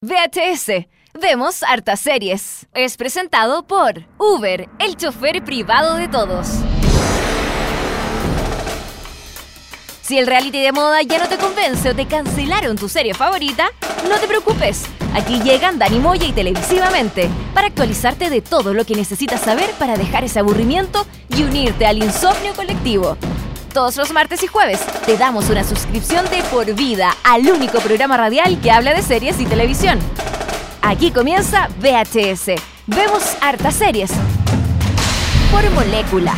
VHS. Vemos hartas series. Es presentado por Uber, el chofer privado de todos. Si el reality de moda ya no te convence o te cancelaron tu serie favorita, no te preocupes. Aquí llegan Dani Moya y Televisivamente para actualizarte de todo lo que necesitas saber para dejar ese aburrimiento y unirte al insomnio colectivo. Todos los martes y jueves te damos una suscripción de por vida al único programa radial que habla de series y televisión. Aquí comienza VHS. Vemos hartas series. Por molécula.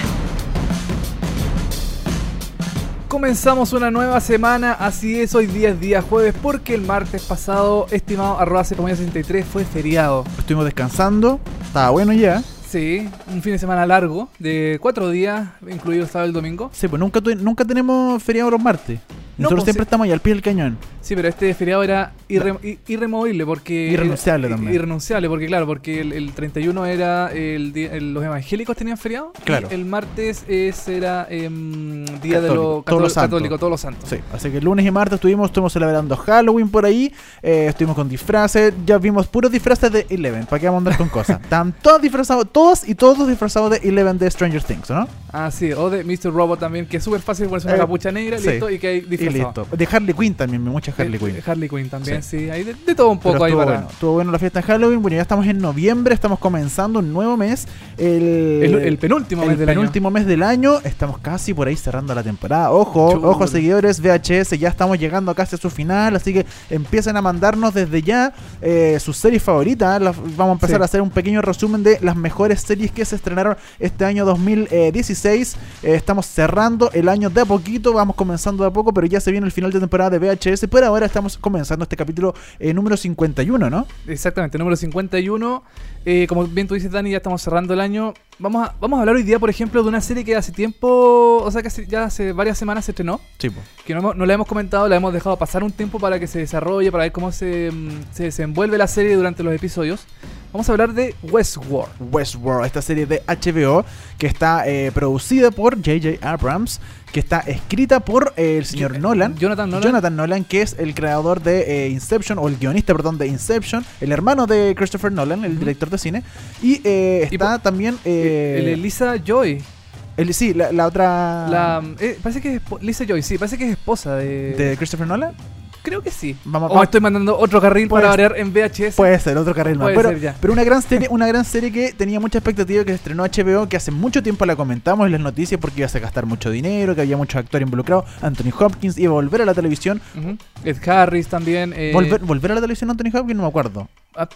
Comenzamos una nueva semana, así es, hoy día es día jueves, porque el martes pasado, estimado arroba 63, fue feriado. Estuvimos descansando, estaba bueno ya. Sí, un fin de semana largo, de cuatro días, incluido sábado y domingo. Sí, pues nunca, nunca tenemos feriado los martes. Nosotros pues, siempre sí. estamos ahí al pie del cañón. Sí, pero este feriado era irre- irremovible porque... Irrenunciable era- también. Irrenunciable porque, claro, porque el, el 31 era el día... el- los evangélicos tenían feriado. y Claro. el martes es, era em, día de Católico, los católicos, todos los santos. Sí, así que el lunes y martes estuvimos, estuvimos celebrando Halloween por ahí, eh, estuvimos con disfraces, ya vimos puros disfraces de Eleven, ¿para qué vamos a andar con cosas? Están todos disfrazados, todos y todos disfrazados de Eleven de Stranger Things, ¿no? Ah, sí, o de Mr. Robot también, que es súper fácil ponerse una Eh, capucha negra sí. listo, y que hay Y listo. De Harley Quinn también, mucha Harley Eh, Quinn. Harley Quinn también, sí. Sí. Hay de, de todo un poco Pero ahí para... bueno, estuvo bueno la fiesta de Halloween. Bueno, ya estamos en noviembre, estamos comenzando un nuevo mes. El, El, el penúltimo el mes del penúltimo mes del año. Estamos casi por ahí cerrando la temporada. Ojo, ojo, seguidores VHS, ya estamos llegando casi a su final. Así que empiecen a mandarnos desde ya eh, sus series favoritas. Las- vamos a empezar Sí. a hacer un pequeño resumen de las mejores series que se estrenaron este año 2016. Eh, estamos cerrando el año de a poquito, vamos comenzando de a poco, pero ya se viene el final de temporada de VHS. Por ahora estamos comenzando este capítulo eh, número 51, ¿no? Exactamente, número 51. Eh, como bien tú dices, Dani, ya estamos cerrando el año. Vamos a, vamos a hablar hoy día, por ejemplo, de una serie que hace tiempo, o sea, que hace- ya hace varias semanas se estrenó. Sí, Que no, no la hemos comentado, la hemos dejado pasar un tiempo para que se desarrolle, para ver cómo se, mm, se desenvuelve la serie durante los episodios. Vamos a hablar de Westworld. Westworld, esta serie de HBO que está eh, producida por J.J. Abrams, que está escrita por eh, el señor Jo- Nolan. Jonathan Nolan. Jonathan Nolan, que es el creador de eh, Inception, o el guionista, perdón, de Inception, el hermano de Christopher Nolan, el director de cine. Y eh, Y está también. eh, el Elisa Joy. sí, la, la otra. La, eh, parece que es Lisa Joy, sí, parece que es esposa de... de Christopher Nolan. Creo que sí. Vamos, O vamos- estoy mandando otro carril Puede para variar en VHS. Puede ser, otro carril más. Puede Pero, ser ya. pero una gran serie, una gran serie que tenía mucha expectativa que estrenó HBO, que hace mucho tiempo la comentamos en las noticias porque iba a gastar mucho dinero, que había muchos actores involucrados. Anthony Hopkins iba a volver a la televisión. Ed Harris también. eh, ¿Volver, ¿Volver a la televisión Anthony Hopkins? No me acuerdo.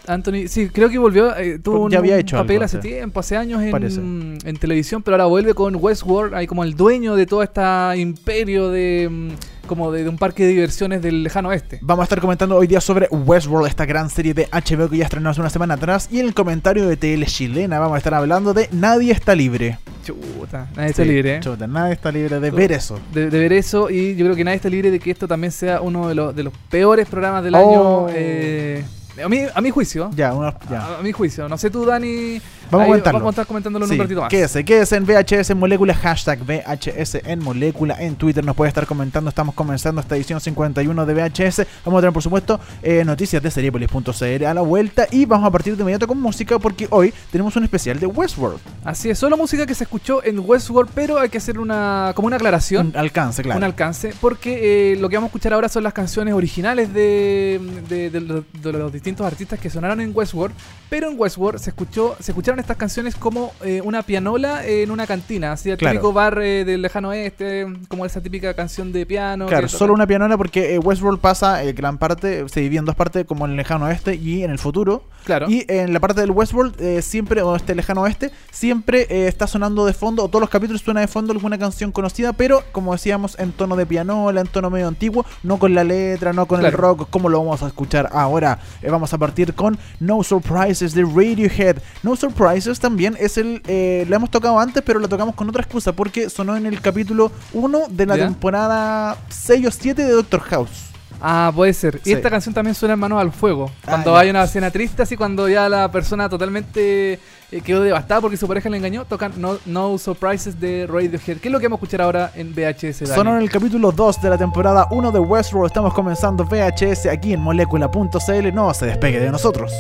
Anthony, sí, creo que volvió. eh, tuvo Pues un, ya había un hecho papel algo, hace tiempo, hace años en, en televisión, pero ahora vuelve con Westworld, ahí como el dueño de todo este imperio de. mm, como de, de un parque de diversiones del lejano oeste. Vamos a estar comentando hoy día sobre Westworld, esta gran serie de HBO que ya estrenó hace una semana atrás. Y en el comentario de TL Chilena vamos a estar hablando de Nadie está libre. Chuta, nadie está libre. ¿eh? chuta, nadie está libre de ver eso. De, de ver eso y yo creo que nadie está libre de que esto también sea uno de los, de los peores programas del Oh. año. eh, a, mi, a mi juicio. Ya, uno, ya. A, a mi juicio. No sé tú, Dani. Vamos a comentarlo. Vamos a estar comentándolo en Sí, un ratito más. Quédese, quédese en VHS en Molécula, hashtag VHS en Molécula. En Twitter nos puede estar comentando. Estamos comenzando esta edición 51 de VHS. Vamos a tener, por supuesto, eh, noticias de Seriepolis.cl a la vuelta. Y vamos a partir de inmediato con música porque hoy tenemos un especial de Westworld. Así es, solo música que se escuchó en Westworld, pero hay que hacer una como una aclaración. Un alcance, claro. Un alcance, porque eh, lo que vamos a escuchar ahora son las canciones originales de, de- de los distintos artistas que sonaron en Westworld, pero en Westworld se escuchó se escucharon estas canciones como eh, una pianola en una cantina, así el Claro. típico bar eh, del lejano oeste, como esa típica canción de piano. Claro, solo una pianola porque eh, Westworld pasa eh, gran parte, se divide en dos partes, como en el lejano oeste y en el futuro. Claro. Y en la parte del Westworld, eh, siempre, o este lejano oeste, siempre eh, está sonando de fondo, o todos los capítulos suena de fondo alguna canción conocida, pero como decíamos, en tono de pianola, en tono medio antiguo, no con la letra, no con el Claro. rock, como lo vamos a escuchar ahora. Vamos a partir con No Surprises de Radiohead. No Surprises también es el. Eh, la hemos tocado antes, pero la tocamos con otra excusa, porque sonó en el capítulo 1 de la ¿Ya? temporada 6 o 7 de Doctor House. Ah, puede ser. Y Sí. esta canción también suena en Manos al Fuego. Ah, Cuando hay una escena triste, así cuando ya la persona totalmente eh, quedó devastada porque su pareja le engañó, tocan No, no Surprises de Radiohead. ¿Qué es lo que vamos a escuchar ahora en VHS? Dani? Sonó en el capítulo 2 de la temporada 1 de Westworld. Estamos comenzando VHS aquí en molécula.cl. No se despegue de nosotros.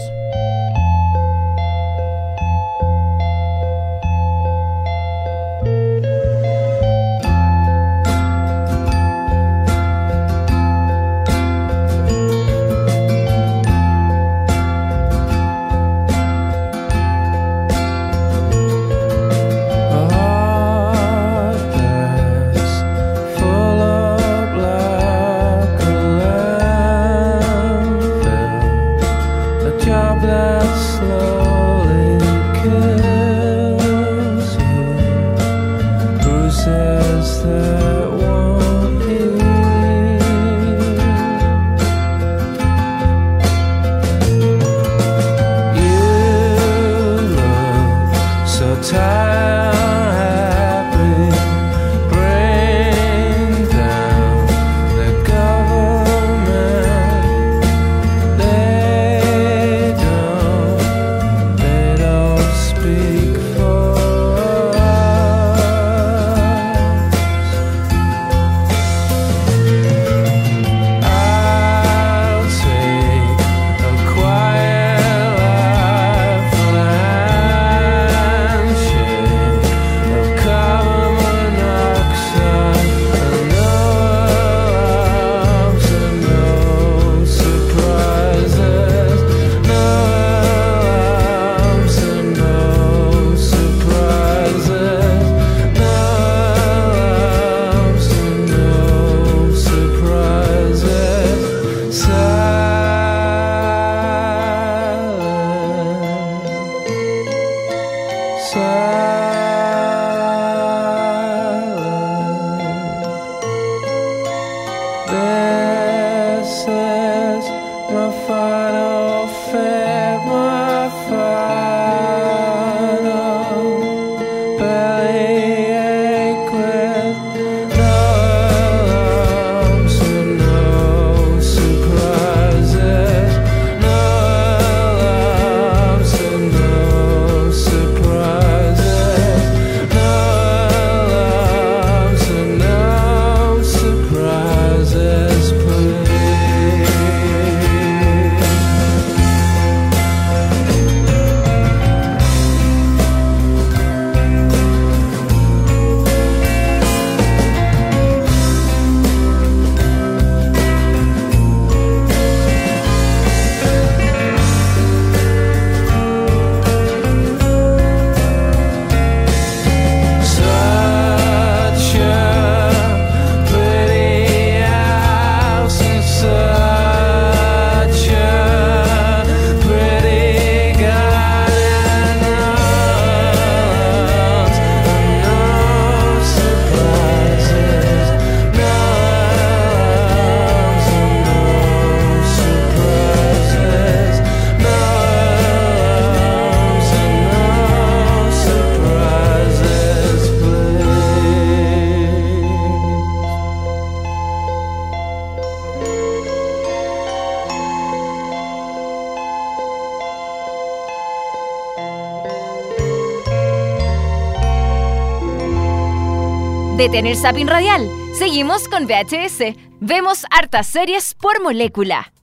Detén el zapping radial. Seguimos con VHS. Vemos hartas series por molécula.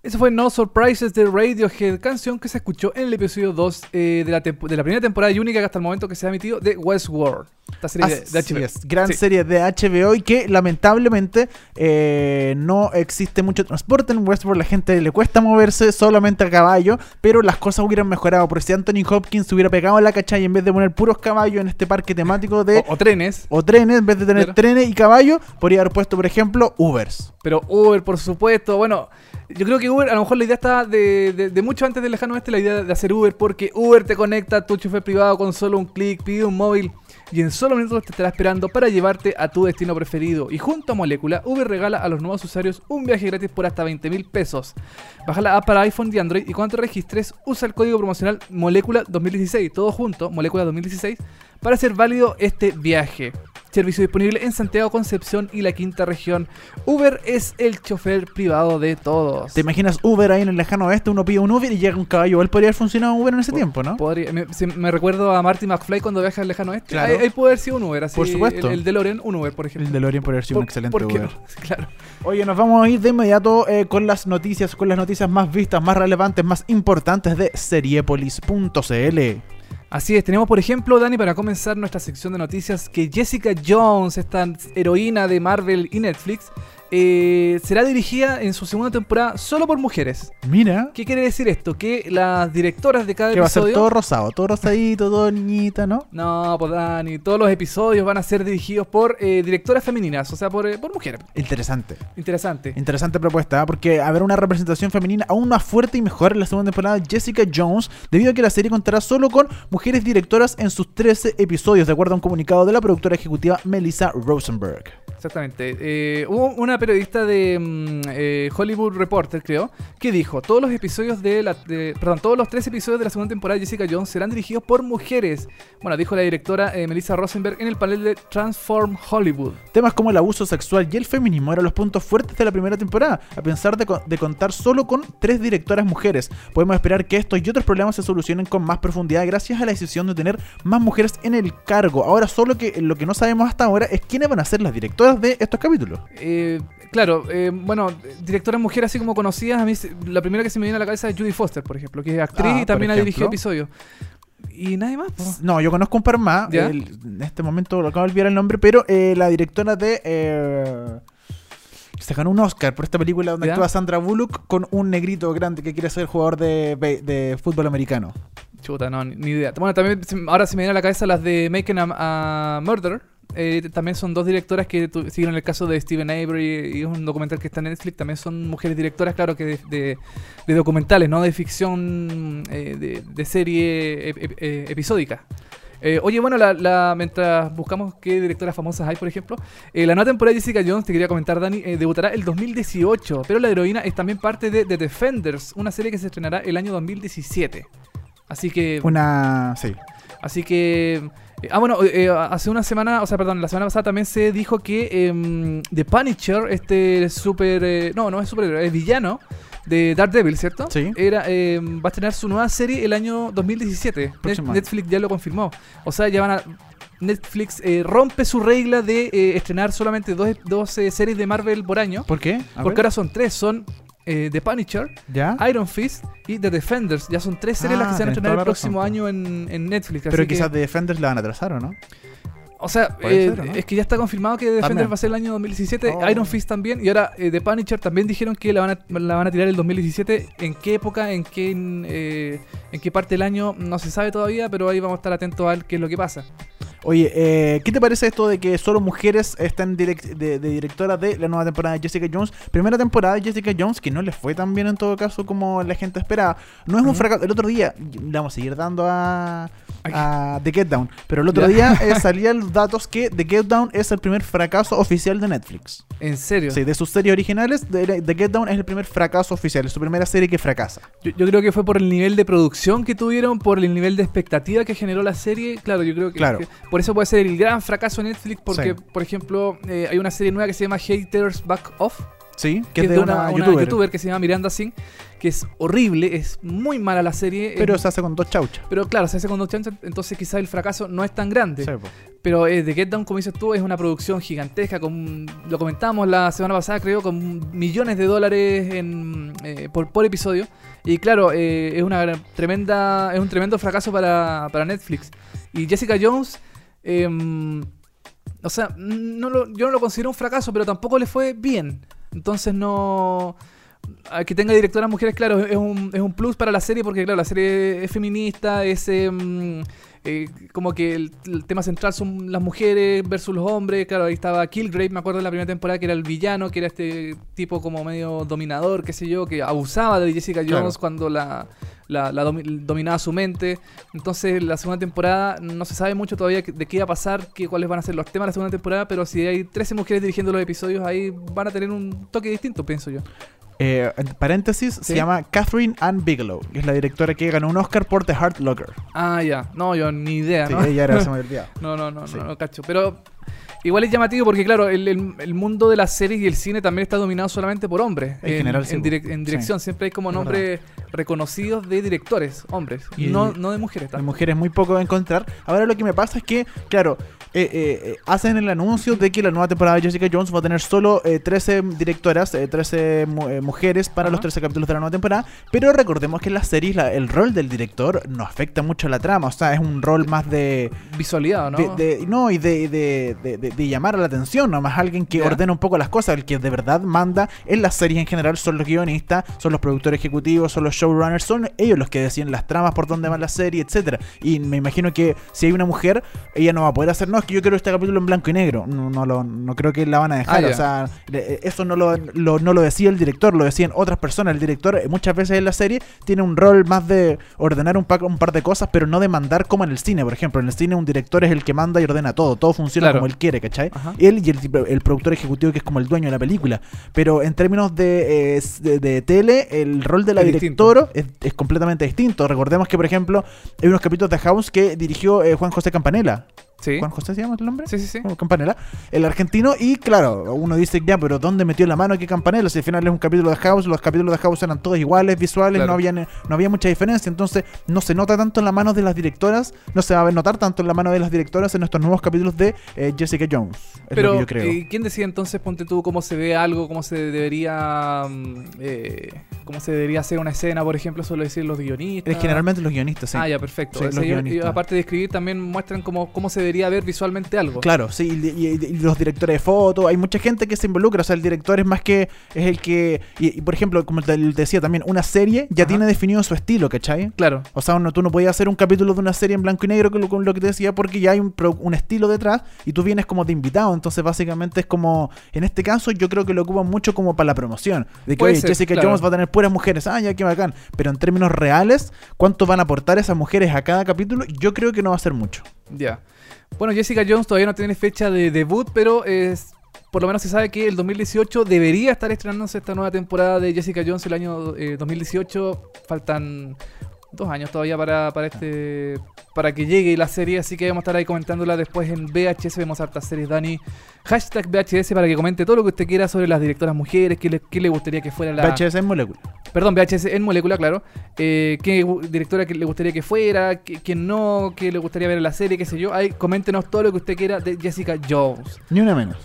Eso fue No Surprises de Radiohead, canción que se escuchó en el episodio 2 eh, de, la de la primera temporada y única que hasta el momento que se ha emitido de Westworld. Esta serie de, HBO. es, gran Sí. serie de HBO y que lamentablemente eh, no existe mucho transporte en Westworld. La gente le cuesta moverse solamente a caballo, pero las cosas hubieran mejorado. Por si Anthony Hopkins hubiera pegado en la cachai en vez de poner puros caballos en este parque temático de. O, o trenes. O trenes, en vez de tener trenes y caballos, podría haber puesto, por ejemplo, Ubers. Pero Uber, por supuesto. Bueno, yo creo que Uber, a lo mejor la idea está de, mucho antes del lejano oeste, la idea de hacer Uber, porque Uber te conecta a tu chofer privado con solo un clic, pide un móvil y en solo minutos te estará esperando para llevarte a tu destino preferido. Y junto a Molécula, Uber regala a los nuevos usuarios un viaje gratis por hasta 20 mil pesos. Baja la app para iPhone y Android y cuando te registres, usa el código promocional Molécula 2016, todo junto, Molécula 2016, para hacer válido este viaje. Servicio disponible en Santiago, Concepción y la quinta región. Uber es el chofer privado de todos. ¿Te imaginas Uber ahí en el lejano oeste? Uno pide un Uber y llega un caballo. Igual podría haber funcionado Uber en ese tiempo, ¿no? Podría- me, recuerdo a Marty McFly cuando viaja al lejano oeste. Claro. Ahí, ahí puede haber sido un Uber, así. Por supuesto. El, el DeLorean, un Uber, por ejemplo. El DeLorean podría haber sido un excelente ¿por qué Uber. no? Claro. Oye, nos vamos a ir de inmediato eh, con las noticias, con las noticias más vistas, más relevantes, más importantes de seriepolis.cl. Así es, tenemos por ejemplo, Dani, para comenzar nuestra sección de noticias, que Jessica Jones, esta heroína de Marvel y Netflix, eh, será dirigida en su segunda temporada solo por mujeres. Mira, ¿Qué quiere decir esto? Que las directoras de cada que va a ser episodio... todo rosado, todo rosadito, todo niñita, ¿no? No, pues Dani, todos los episodios van a ser dirigidos por eh, directoras femeninas, o sea, por, eh, por mujeres. Interesante. Interesante. Interesante propuesta, porque habrá una representación femenina aún más fuerte y mejor en la segunda temporada Jessica Jones, debido a que la serie contará solo con mujeres directoras en sus 13 episodios, de acuerdo a un comunicado de la productora ejecutiva Melissa Rosenberg. Exactamente. Hubo una periodista de mm, eh, Hollywood Reporter, creo, que dijo, todos los episodios de la... de- perdón, todos los tres episodios de la segunda temporada de Jessica Jones serán dirigidos por mujeres. Bueno, dijo la directora eh, Melissa Rosenberg en el panel de Transform Hollywood. Temas como el abuso sexual y el feminismo eran los puntos fuertes de la primera temporada, a pesar de, co- de contar solo con tres directoras mujeres. Podemos esperar que estos y otros problemas se solucionen con más profundidad gracias a la decisión de tener más mujeres en el cargo. Ahora solo que lo que no sabemos hasta ahora es quiénes van a ser las directoras de estos capítulos. Eh, claro, eh, bueno, directoras mujeres así como conocidas, a mí la primera que se me viene a la cabeza es Judy Foster, por ejemplo, que es actriz Ah, y también ha dirigido episodios. Y nadie más. No, yo conozco un par más. En este momento lo acabo de olvidar el nombre, pero eh, la directora de. eh, se ganó un Oscar por esta película donde ¿Ya? actúa Sandra Bullock con un negrito grande que quiere ser jugador de, fútbol americano. Chuta, no, ni, idea. Bueno, también ahora se me viene a la cabeza las de Making a, a Murder. Eh, también son dos directoras que siguieron el caso de Steven Avery y es un documental que está en Netflix. También son mujeres directoras, claro, que de, de- de documentales, no de ficción, eh, de, de serie ep- ep- eh, episódica. Eh, oye, bueno, la, la- mientras buscamos qué directoras famosas hay, por ejemplo, eh, la nueva temporada de Jessica Jones, te quería comentar, Dani, eh, debutará el 2018, pero la heroína es también parte de The Defenders, una serie que se estrenará el año 2017. Así que... Una. Sí. Así que. Eh, ah, bueno, eh, hace una semana, o sea, perdón, la semana pasada también se dijo que em, The Punisher, este super. eh, no, no es super, es villano de Daredevil, ¿cierto? Sí. Era, em, va a estrenar su nueva serie el año 2017. Net-. Netflix ya lo confirmó. O sea, ya van a. Netflix eh, rompe su regla de eh, estrenar solamente dos, dos eh, series de Marvel por año. ¿Por qué? A Porque ver. ahora son tres: son eh, The Punisher, ¿Ya? Iron Fist y The Defenders. Ya son tres series las Ah, que se van a estrenar el razón, próximo po. año en, en Netflix. Pero así que- quizás de Defenders la van a atrasar, ¿o no? o sea, eh, ser, ¿o no? es que ya está confirmado que The Defenders También. va a ser el año 2017, Oh. Iron Fist también, y ahora eh, The Punisher también dijeron que la van, a, la van a tirar el 2017. ¿En qué época? ¿En qué, eh, ¿En qué parte del año? No se sabe todavía, pero ahí vamos a estar atentos a ver qué es lo que pasa. Oye, eh, ¿qué te parece esto de que solo mujeres están direct- de, de directora de la nueva temporada de Jessica Jones? Primera temporada de Jessica Jones, que no les fue tan bien en todo caso como la gente esperaba. No es un fracaso. El otro día, le vamos a seguir dando a, a The Get Down, pero el otro Ya. día eh, salían los datos que The Get Down es el primer fracaso oficial de Netflix. ¿En serio? Sí, de sus series originales, The, Get Down es el primer fracaso oficial, es su primera serie que fracasa. Yo, yo creo que fue por el nivel de producción que tuvieron, por el nivel de expectativa que generó la serie. Claro, yo creo que, Claro. que por eso puede ser el gran fracaso de Netflix, porque, Sí. por ejemplo, eh, hay una serie nueva que se llama Haters Back Off, Sí, que es de una, una youtuber. que se llama Miranda Singh, que es horrible, es muy mala la serie. Pero es- se hace con dos chauchas. pero claro, se hace con dos chances, entonces quizás el fracaso no es tan grande. Sí. Pero eh, The Get Down, como dices tú, es una producción gigantesca, con, lo comentamos la semana pasada, creo, con millones de dólares en, eh, por, por episodio. Y claro, eh, es una tremenda, es un tremendo fracaso para, para Netflix. Y Jessica Jones, em, o sea, no lo- yo no lo considero un fracaso, pero tampoco le fue bien. Entonces no... a Que tenga directoras mujeres, claro, es un, es un plus para la serie porque, claro, la serie es feminista, es em, eh, como que el, el tema central son las mujeres versus los hombres. Claro, ahí estaba Killgrave, me acuerdo en la primera temporada que era el villano, que era este tipo como medio dominador, qué sé yo, que abusaba de Jessica Jones Claro. cuando la, la- la domi- dominaba su mente. Entonces, la segunda temporada no se sabe mucho todavía de qué va a pasar, qué, cuáles van a ser los temas de la segunda temporada, pero si hay 13 mujeres dirigiendo los episodios, ahí van a tener un toque distinto, pienso yo. Eh, en paréntesis, se llama Catherine Ann Bigelow, que es la directora que ganó un Oscar por The Heart Locker. Ah, ya. No, yo ni idea, Sí, ¿no? ella era, se me. No, no, no, Sí. no, no cacho. Pero Igual es llamativo porque, claro, el, el- el mundo de las series y el cine también está dominado solamente por hombres. En general, sí, en, direc- en dirección siempre hay como Es nombres reconocidos de directores, hombres, Y- no, no de mujeres. de tanto. mujeres muy poco a encontrar. Ahora lo que me pasa es que, claro, eh, eh, eh, hacen el anuncio de que la nueva temporada de Jessica Jones va a tener solo eh, 13 directoras, eh, 13 mu- mujeres para los 13 capítulos de la nueva temporada. Pero recordemos que en las series la- el rol del director no afecta mucho a la trama. O sea, es un rol más de... Visualidad, ¿no? de- de- no, y de, de- llamar a la atención, nomás alguien que Ya. ordena un poco las cosas, el que de verdad manda en las series en general son los guionistas, son los productores ejecutivos, son los showrunners, son ellos los que deciden las tramas, por dónde va la serie, etcétera. Y me imagino que si hay una mujer, ella no va a poder hacer, no, es que yo quiero este capítulo en blanco y negro. No, no, lo- no creo que la van a dejar. Ah, o sea, le- eso no lo, lo- no lo decía el director, lo decían otras personas. El director eh, muchas veces en la serie tiene un rol más de ordenar un, pa- un par de cosas, pero no de mandar como en el cine. Por ejemplo, en el cine un director es el que manda y ordena todo. Todo funciona Claro. como él quiere, ¿cachai? Ajá. Él y el, el productor ejecutivo que es como el dueño de la película. Pero en términos de, eh, de, de tele, el rol de la Es directora es, es completamente distinto. Recordemos que, por ejemplo, hay unos capítulos de House que dirigió eh, Juan José Campanella. Sí. ¿Juan José se llama el nombre? Sí, sí, sí. Como Campanella, el argentino, y claro, uno dice ya, pero ¿dónde metió la mano que Campanella? Si al final es un capítulo de House, los capítulos de House eran todos iguales, visuales, Claro. no, había, no había mucha diferencia, entonces no se nota tanto en la mano de las directoras, no se va a notar tanto en la mano de las directoras en estos nuevos capítulos de eh, Jessica Jones. Es lo Pero, que yo creo. eh, ¿quién decide entonces, ponte tú, cómo se ve algo, cómo se debería mm, eh, cómo se debería hacer una escena, por ejemplo? Suele decir los guionistas. Es generalmente los guionistas, sí. Ah, ya, perfecto. Sí, O sea, los ellos- guionistas. aparte de escribir, también muestran cómo, cómo se debería ver visualmente algo. Claro, sí, y, y- y los directores de foto, hay mucha gente que se involucra, o sea, el director es más que, es el que, y, y por ejemplo, como te decía también, una serie ya Ajá. tiene definido su estilo, ¿cachai? Claro. O sea, uno, tú no podías hacer un capítulo de una serie en blanco y negro con lo, con lo que te decía porque ya hay un, un estilo detrás y tú vienes como de invitado. Entonces, básicamente es como, en este caso, yo creo que lo ocupan mucho como para la promoción. De que, Puede oye, ser, Jessica claro. Jones va a tener puras mujeres. Ah, ya, qué bacán. Pero en términos reales, ¿cuánto van a aportar esas mujeres a cada capítulo? Yo creo que no va a ser mucho. Ya. Bueno, Jessica Jones todavía no tiene fecha de debut, pero es, por lo menos se sabe que el 2018 debería estar estrenándose esta nueva temporada de Jessica Jones el año eh, 2018. Faltan dos años todavía para, para este para que llegue la serie, así que vamos a estar ahí comentándola después en VHS. Vemos hartas series, Dani. Hashtag VHS para que comente todo lo que usted quiera sobre las directoras mujeres, qué le, qué le gustaría que fuera la... VHS en molécula. Perdón, VHS en molécula, claro. Eh, ¿Qué directora que le gustaría que fuera? ¿Qué- ¿Quién no? ¿Qué le gustaría ver en la serie? ¿Qué sé yo? Ahí, coméntenos todo lo que usted quiera de Jessica Jones. Ni una menos.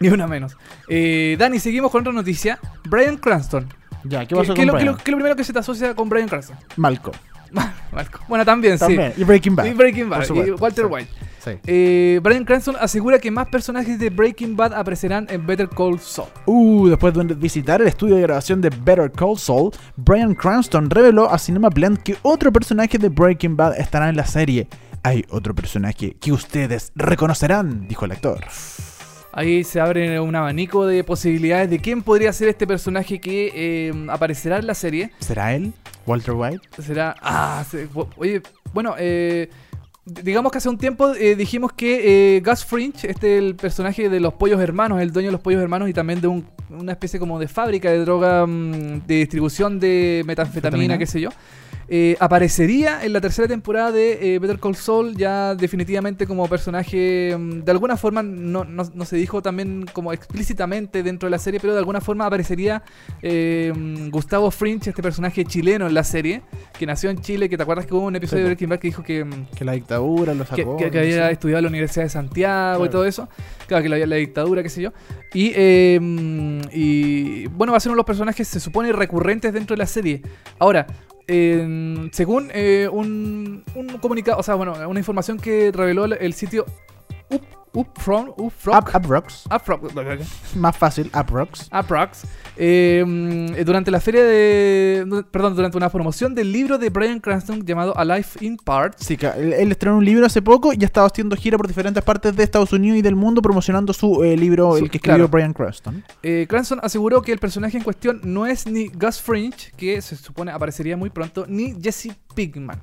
Ni una menos. Eh, Dani, seguimos con otra noticia. Brian Cranston. Ya, ¿qué ¿Qué, pasó qué con lo, qué Brian? lo- qué lo primero que se te asocia con Brian Cranston? Malcolm. Marco. Bueno, también, También. sí. Y Breaking Bad. Y Breaking Bad. Y. Walter Sí. White. Sí. Eh, Brian Cranston asegura que más personajes de Breaking Bad aparecerán en Better Call Saul. Uh, después de visitar el estudio de grabación de Better Call Saul, Brian Cranston reveló a Cinema Blend que otro personaje de Breaking Bad estará en la serie. Hay otro personaje que ustedes reconocerán, dijo el actor. Ahí se abre un abanico de posibilidades de quién podría ser este personaje que eh, aparecerá en la serie. ¿Será él? ¿Walter White? Será. Ah, se- oye, bueno, eh, digamos que hace un tiempo eh, dijimos que eh, Gus Fringe, este el personaje de los pollos hermanos, el dueño de los pollos hermanos y también de un- una especie como de fábrica de droga, mm, de distribución de metanfetamina, Fetamina. qué sé yo. Eh, aparecería en la tercera temporada de eh, Better Call Saul ya definitivamente como personaje mm, de alguna forma no, no- no se dijo también como explícitamente dentro de la serie pero de alguna forma aparecería eh, mm, Gustavo Fringe este personaje chileno en la serie que nació en Chile que te acuerdas que hubo un episodio Sí, de. Breaking Bad que dijo que, mm, Que la dictadura lo sacó. que- había estudiado en la Universidad de Santiago y todo eso. Claro, que la, la dictadura, qué sé yo. Y, y bueno, va a ser uno de los personajes, se supone, recurrentes dentro de la serie. Ahora, según eh, un, un comunicado, o sea, bueno, una información que reveló el, el sitio Up, Upfront, Upfront, Up, Up Rocks. Upfront, Más fácil, Up Rocks. Aprox, eh, durante la feria de. Perdón, durante una promoción del libro de Brian Cranston llamado A Life in Parts. Sí, él, él estrenó un libro hace poco y ha estado haciendo gira por diferentes partes de Estados Unidos y del mundo promocionando su eh, libro, el que escribió claro. Brian Cranston. Eh, Cranston aseguró que el personaje en cuestión no es ni Gus Fringe, que se supone aparecería muy pronto, ni Jesse Pinkman.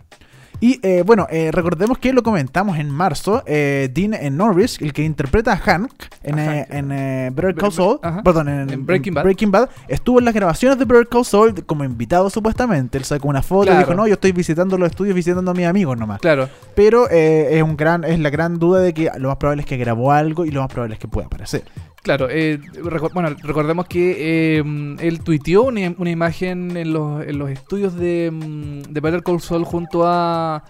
Y eh, bueno, eh, recordemos que lo comentamos en marzo. eh, Dean eh, Norris, el que interpreta a Hank en, A Hank. en Better Be- Call be- Saul, ajá. perdón, en, En Breaking Bad. estuvo en las grabaciones de Better Call Saul como invitado supuestamente. Él sacó una foto y dijo, no, yo estoy visitando los estudios, visitando a mis amigos nomás. Claro. Pero eh, es un gran, es la gran duda de que lo más probable es que grabó algo y lo más probable es que pueda aparecer. Claro, eh, bueno, recordemos que eh, él tuiteó una, una imagen en los, en los estudios de, mm, de Better Call junto a,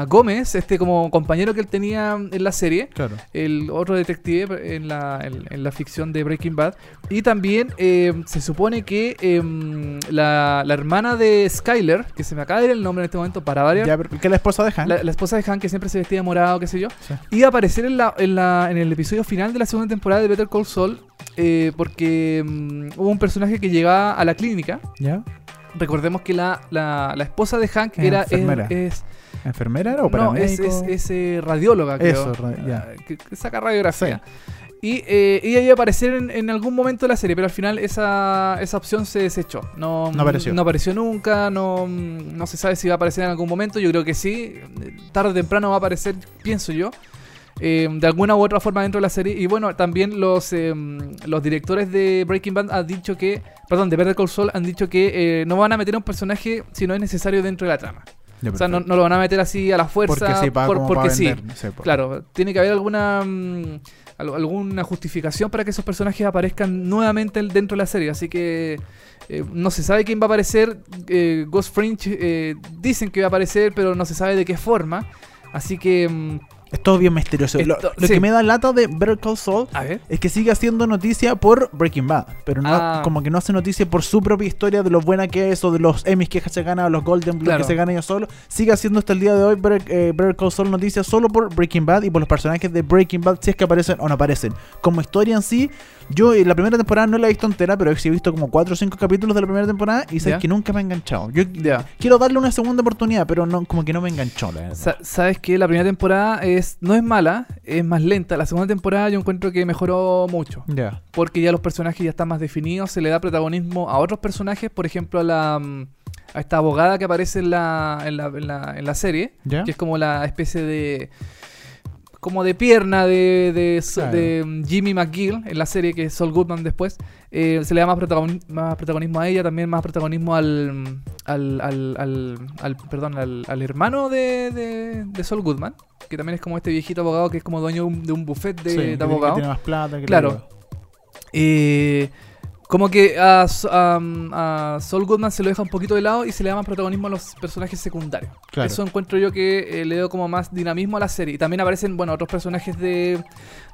a Gómez, este como compañero que él tenía en la serie, Claro. el otro detective en la, en, en la ficción de Breaking Bad. Y también eh, se supone que eh, la, la hermana de Skyler, que se me acaba de ir el nombre en este momento para variar, Ya, que la esposa de Hank. la, la esposa de Hank que siempre se vestía de morado, qué sé yo, Sí. iba a aparecer en, la, en, la, en el episodio final de la segunda temporada de Better Call Saul eh, porque mm, hubo un personaje que llegaba a la clínica. ¿Ya? Recordemos que la, la, la esposa de Hank Es era es, enfermera. es- ¿Enfermera era o no, es, paramédico? es, es, eh, radióloga, creo. Eso, ya. Ah, que, que saca radiografía. Y eh, ella iba a aparecer en, en algún momento de la serie, pero al final esa, esa opción se desechó. No, No apareció. No apareció nunca, no, no se sabe si va a aparecer en algún momento. Yo creo que sí. Tarde o temprano va a aparecer, pienso yo. eh, de alguna u otra forma dentro de la serie. Y bueno, también los, eh, los directores de Breaking Bad han dicho que, perdón, de Better Call Saul han dicho que eh, no van a meter a un personaje si no es necesario dentro de la trama. Ya, O sea, no, no lo van a meter así a la fuerza. porque sí, por- porque vender, por- Claro, tiene que haber alguna mm, al- alguna justificación para que esos personajes aparezcan nuevamente dentro de la serie. Así que eh, no se sabe quién va a aparecer. eh, Ghost Fringe eh, dicen que va a aparecer, pero no se sabe de qué forma. Así que. mm, Es todo bien misterioso. Lo, Esto- lo sí. que me da lata de Better Call Saul es que sigue haciendo noticia por Breaking Bad, pero no, Ah. como que no hace noticia por su propia historia de lo buena que es o de los Emmys que se gana o los Golden Claro. que se gana ella solo. Sigue haciendo hasta el día de hoy Better, eh, Better Call Saul noticias solo por Breaking Bad y por los personajes de Breaking Bad si es que aparecen o no aparecen. Como historia en sí, yo en la primera temporada no la he visto entera, pero he visto como 4 o 5 capítulos de la primera temporada y sé que nunca me ha enganchado. Yo quiero darle una segunda oportunidad, pero no como que no me enganchó la. Sa- Sabes que la primera temporada es no es mala, es más lenta. La segunda temporada yo encuentro que mejoró mucho. Ya. porque ya los personajes ya están más definidos, se le da protagonismo a otros personajes, por ejemplo a la mm, a esta abogada que aparece en la, en la, en la, en la serie, que es como la especie de como de pierna de, de, so- Claro. de, mm, Jimmy McGill en la serie que es Saul Goodman después eh, se le da más, protagoni- más protagonismo a ella también más protagonismo al al, al, al- al- perdón al, hermano de, de, de Saul Goodman que también es como este viejito abogado que es como dueño de un, de un buffet de, Sí, abogados Claro. la- eh, como que a, a, a Saul Goodman se lo deja un poquito de lado y se le da más protagonismo a los personajes secundarios. Claro. Eso encuentro yo que eh, le dio como más dinamismo a la serie. Y también aparecen, bueno, otros personajes de,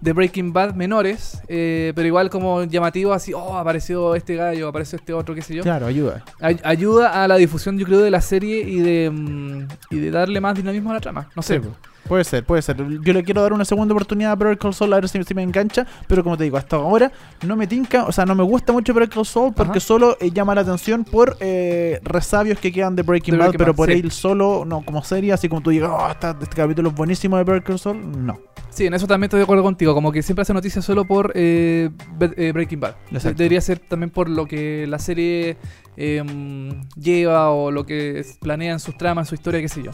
de Breaking Bad menores, eh, pero igual como llamativos, así, oh, apareció este gallo, apareció este otro, qué sé yo. Claro, ayuda. Ay- ayuda a la difusión, yo creo, de la serie y de, mm, y de darle más dinamismo a la trama. No sé. Sí, pues. Puede ser, puede ser. Yo le quiero dar una segunda oportunidad a Better Call Saul a ver si, si me engancha, pero como te digo, hasta ahora no me tinca, o sea, no me gusta mucho Better Call Saul porque Ajá. solo eh, llama la atención por eh, resabios que quedan de Breaking Bad, Breaking pero Bad, por sí. él solo, no como serie, así como tú digas, oh, esta- este capítulo es buenísimo de Better Call Saul, no. Sí, en eso también estoy de acuerdo contigo. Como que siempre hace noticias solo por eh, eh, Breaking Bad. Exacto. Debería ser también por lo que la serie eh, lleva o lo que es- planea en sus tramas, su historia, qué sé yo.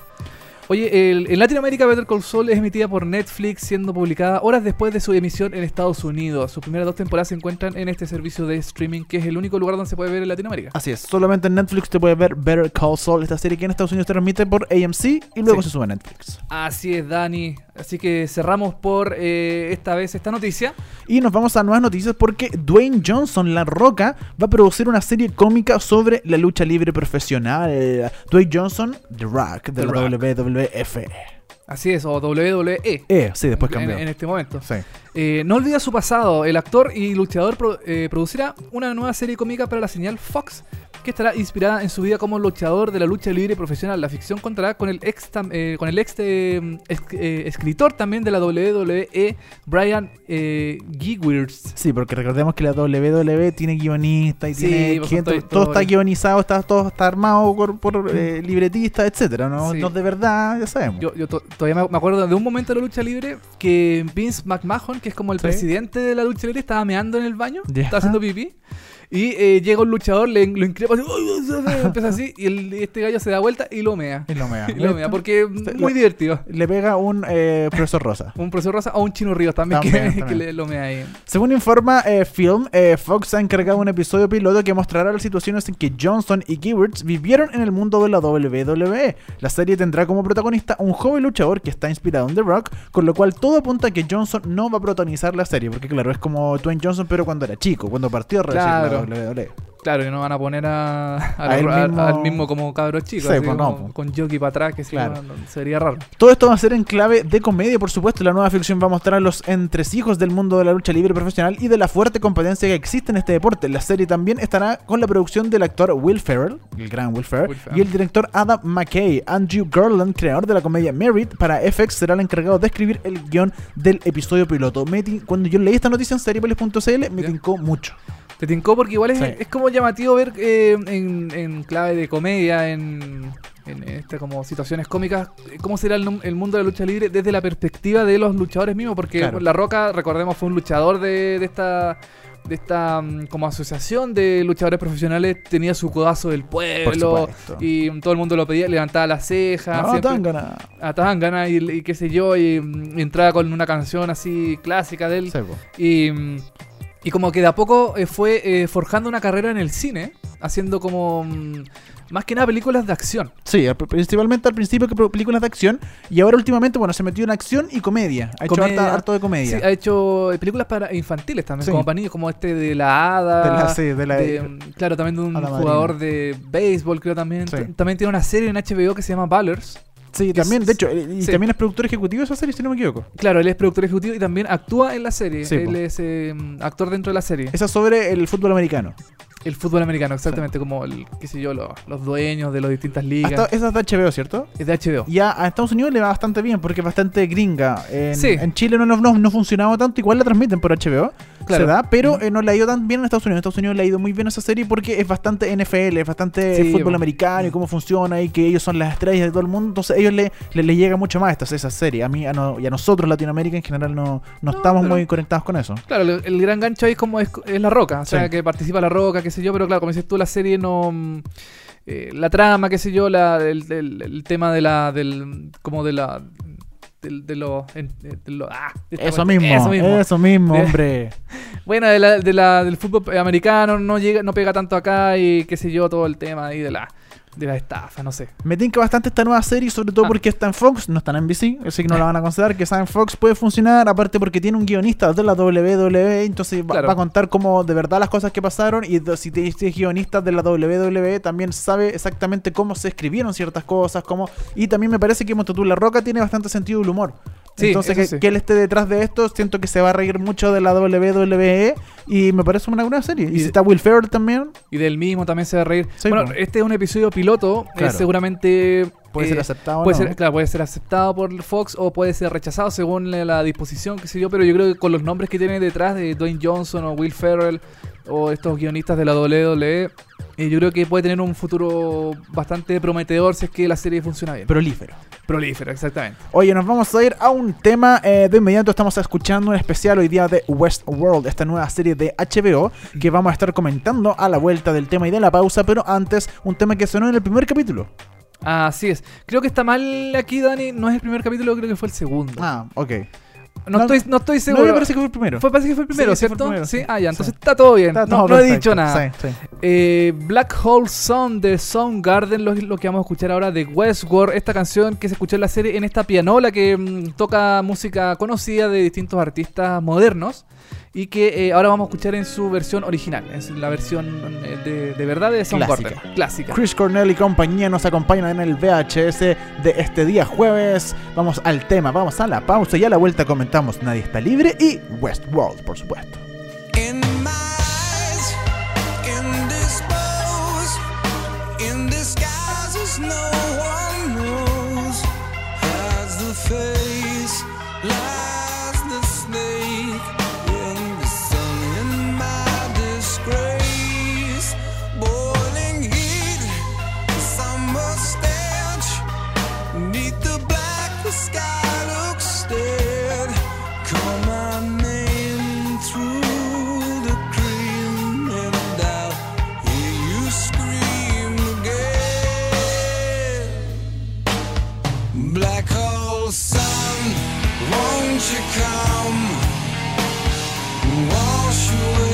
Oye, el- en Latinoamérica Better Call Saul es emitida por Netflix, siendo publicada horas después de su emisión en Estados Unidos. Sus primeras dos temporadas se encuentran en este servicio de streaming, que es el único lugar donde se puede ver en Latinoamérica. Así es, solamente en Netflix te puedes ver Better Call Saul, esta serie que en Estados Unidos se transmite por AMC y luego Sí. se sube a Netflix. Así es, Dani. Así que cerramos por eh, esta vez esta noticia. Y nos vamos a nuevas noticias porque Dwayne Johnson, La Roca, va a producir una serie cómica sobre la lucha libre profesional. Dwayne Johnson, The Rock, de The la Rock. WWF. Así es, o WWE. Eh, sí, después en, cambió. en este momento. Sí. Eh, no olvida su pasado. El actor y luchador pro- eh, producirá una nueva serie cómica para la señal Fox que estará inspirada en su vida como luchador de la lucha libre profesional. La ficción contará con el ex, tam- eh, con el ex, eh, es- eh, escritor también de la WWE, Brian eh. Sí, porque recordemos que la WWE tiene guionista y Sí, tiene pues, gente, todo- está guionizado, está, todo está armado por, por, eh, libretistas, etcétera. ¿no? Sí. No de verdad, ya sabemos. Yo, yo to- todavía me- me acuerdo de un momento de la lucha libre que Vince McMahon, que es como el Sí. presidente de la lucha libre, estaba meando en el baño, Ya. estaba haciendo pipí. Y eh, llega un luchador, le, lo increpa empieza así, y el- este gallo se da vuelta y lo mea. Y lo mea. Y lo mea, porque es muy divertido. Le pega un eh, profesor Rosa. Un profesor Rosa o un chino Ríos también, que, También, que también. le, lo mea ahí. Según informa eh, Film, eh, Fox ha encargado un episodio piloto que mostrará las situaciones en que Johnson y Gibbons vivieron en el mundo de la WWE. La serie tendrá como protagonista un joven luchador que está inspirado en The Rock, con lo cual todo apunta a que Johnson no va a protagonizar la serie, porque claro, es como Dwayne Johnson pero cuando era chico, cuando partió recién Claro. La WWE. Claro, y no van a poner a, a A a- mismo- al mismo como cabro chico, Sí, así pues no, como pues. con jockey para atrás, que Claro. no- sería raro. Todo esto va a ser en clave de comedia, por supuesto. La nueva ficción va a mostrar los entresijos del mundo de la lucha libre profesional y de la fuerte competencia que existe en este deporte. La serie también estará con la producción del actor Will Ferrell, el gran Will Ferrell, Will Ferrell. y el director Adam McKay. Andrew Garland, creador de la comedia Merit, para FX será el encargado de escribir el guion del episodio piloto. Me Cuando yo leí esta noticia en seriepolis.cl, me Ya. tincó mucho. Te tincó porque igual es, Sí. es como llamativo ver eh, en, en clave de comedia, en, en este, como situaciones cómicas, eh, cómo será el, mundo de la lucha libre desde la perspectiva de los luchadores mismos, porque Claro. La Roca, recordemos, fue un luchador de, de esta de esta mm, como asociación de luchadores profesionales, tenía su codazo del pueblo y todo el mundo lo pedía, levantaba las cejas, No, siempre- Tangana. a Tangana y, y qué sé yo, y, mm, entraba con una canción así clásica de él. Y, y como que de a poco eh, fue eh, forjando una carrera en el cine, haciendo como mm, más que nada películas de acción. Sí, al- principalmente al principio que películas de acción y ahora últimamente, bueno, se metió en acción y comedia. Ha hecho harta- harto de comedia. Sí, ha hecho eh, películas para infantiles también, Sí. como para niños, como este de la hada. De la- sí, de la- mm, claro, también de un jugador de béisbol, creo también. También tiene una serie en HBO que se llama Ballers. Sí, también, es- de hecho, y sí. también es productor ejecutivo de esa serie, si no me equivoco. Claro, él es productor ejecutivo y también actúa en la serie. Sí, él po. es eh, actor dentro de la serie. Esa es sobre el fútbol americano. El fútbol americano, exactamente, como el, qué sé yo, los, los dueños de las distintas ligas. Hasta, esa es de HBO, ¿cierto? Es de HBO. Y a, a Estados Unidos le va bastante bien porque es bastante gringa. En, Sí. en Chile no, no, no, no funcionaba tanto, igual la transmiten por HBO. Claro. Se da, pero eh, no le ha ido tan bien en Estados Unidos. En Estados Unidos le ha ido muy bien esa serie porque es bastante NFL, es bastante Sí, fútbol americano y cómo funciona y que ellos son las estrellas de todo el mundo. Entonces a ellos le, le, le llega mucho más esta, esa serie. A mí a no- y a nosotros, Latinoamérica en general, no, no, estamos pero- muy conectados con eso. Claro, el, el gran gancho ahí es como es, es la roca, o sea, que participa la roca, qué sé yo, pero claro, como dices tú, la serie no... mm, eh, la trama, qué sé yo, la, el, el- el tema de la... del como de la... del- De, lo, en- de lo- ah, Eso mismo, Eso mismo. eso mismo, hombre. Bueno, de la, de la- del fútbol americano no llega no pega tanto acá y qué sé yo, todo el tema ahí de la, de la estafa, no sé. Me tinca bastante esta nueva serie, sobre todo Ah. porque está en Fox, no está en NBC, así que no la van a considerar. Que está en Fox puede funcionar, aparte porque tiene un guionista de la WWE, entonces va, Claro. va a contar como de verdad las cosas que pasaron. Y si te si es guionista de la WWE, también sabe exactamente cómo se escribieron ciertas cosas. Cómo, y también me parece que Montatú La Roca tiene bastante sentido del humor. Sí, entonces, que, sí. que él esté detrás de esto, siento que se va a reír mucho de la WWE. Y me parece una buena serie. Y, Y- si está Will Ferrell también, Y del mismo también se va a reír. Sí, bueno, este es un episodio piloto, Claro. seguramente... puede eh, ser aceptado. o Puede no. ser, claro, puede ser aceptado por Fox o puede ser rechazado según la, la disposición, qué sé yo, pero yo creo que con los nombres que tiene detrás de Dwayne Johnson o Will Ferrell o estos guionistas de la WWE, eh, yo creo que puede tener un futuro bastante prometedor si es que la serie funciona bien. Prolífero. Prolífero, exactamente. Oye, nos vamos a ir a un tema. eh, de inmediato estamos escuchando un especial hoy día de Westworld, esta nueva serie de HBO que vamos a estar comentando a la vuelta del tema y de la pausa, pero antes un tema que sonó en el primer capítulo. Así es. Creo que está mal aquí, Dani. No es el primer capítulo, creo que fue el segundo. Ah, ok. no, no- estoy, no estoy No, seguro. me parece que fue el primero. Fue, parece que fue el primero, Sí, el ¿cierto? primero, sí. sí. Ah, ya, entonces Sí. está todo bien. Está no todo no he dicho nada. Eh, Black Hole Sun de Soundgarden, lo, lo que vamos a escuchar ahora de Westworld, esta canción que se escuchó en la serie en esta pianola que mm, toca música conocida de distintos artistas modernos y que eh, ahora vamos a escuchar en su versión original, es la versión eh, de, de verdad de Soundgarden, Clásica. clásica. Chris Cornell y compañía nos acompañan en el VHS de este día jueves. Vamos al tema, vamos a la pausa y a la vuelta comentamos Nadie está libre y Westworld, por supuesto. Black hole sun, won't you come? Wash away.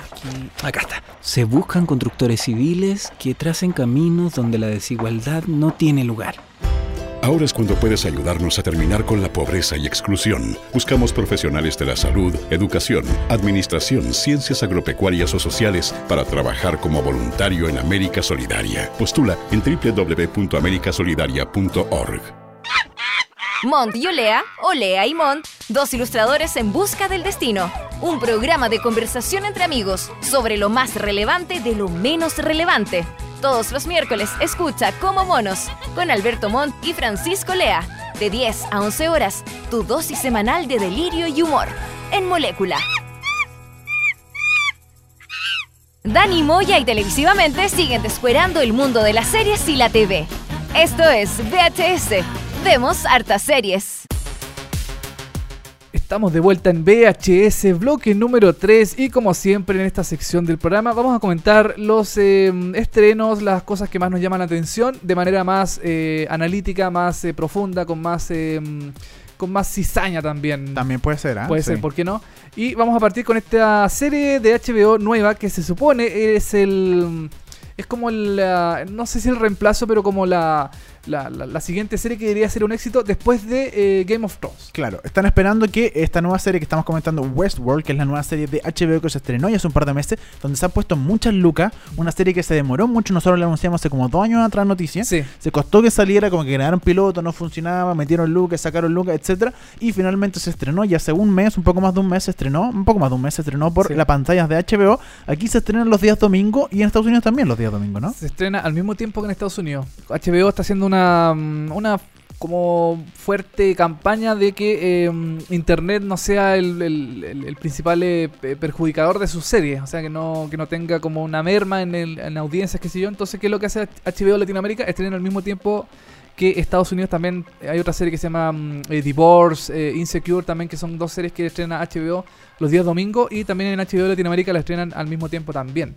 aquí. Se buscan constructores civiles que tracen caminos donde la desigualdad no tiene lugar. Ahora es cuando puedes ayudarnos a terminar con la pobreza y exclusión. Buscamos profesionales de la salud, educación, administración, ciencias agropecuarias o sociales para trabajar como voluntario en América Solidaria. Postula en www.americasolidaria.org. Mont y Olea, Olea y Mont, dos ilustradores en busca del destino. Un programa de conversación entre amigos sobre lo más relevante de lo menos relevante. Todos los miércoles escucha Como Monos con Alberto Montt y Francisco Lea. De 10 a 11 horas, tu dosis semanal de delirio y humor. En Molécula. Dani Moya y televisivamente siguen descuerando el mundo de las series y la TV. Esto es VHS. Vemos hartas series. Estamos de vuelta en VHS, bloque número 3 y como siempre en esta sección del programa vamos a comentar los eh, estrenos, las cosas que más nos llaman la atención de manera más eh, analítica, más eh, profunda, con más, eh, con más cizaña también. También puede ser, ¿ah? Puede Sí. ser, ¿por qué no? Y vamos a partir con esta serie de HBO nueva que se supone es el... Es como el... no sé si el reemplazo, pero como la, la, la- la siguiente serie que debería ser un éxito después de eh, Game of Thrones. Claro, están esperando que esta nueva serie que estamos comentando, Westworld, que es la nueva serie de HBO que se estrenó ya hace un par de meses, donde se han puesto muchas lucas, una serie que se demoró mucho, nosotros la anunciamos hace como dos años atrás noticias, Sí. se costó que saliera, como que grabaron piloto, no funcionaba, metieron lucas, sacaron lucas, etcétera, y finalmente se estrenó y hace un mes, un poco más de un mes se estrenó, un poco más de un mes se estrenó por Sí. las pantallas de HBO, aquí se estrenan los días domingo y en Estados Unidos también los días domingo, ¿no? Se estrena al mismo tiempo que en Estados Unidos. HBO está haciendo una, mm, una como fuerte campaña de que eh, Internet no sea el, principal eh, pe- perjudicador de sus series. O sea, que no, que no tenga como una merma en, en audiencias, qué sé. Entonces, ¿qué es lo que hace HBO Latinoamérica? Estrena al mismo tiempo que Estados Unidos también. Hay otra serie que se llama mm, eh, Divorce, eh, Insecure también, que son dos series que estrena HBO los días domingos y también en HBO Latinoamérica la estrenan al mismo tiempo también.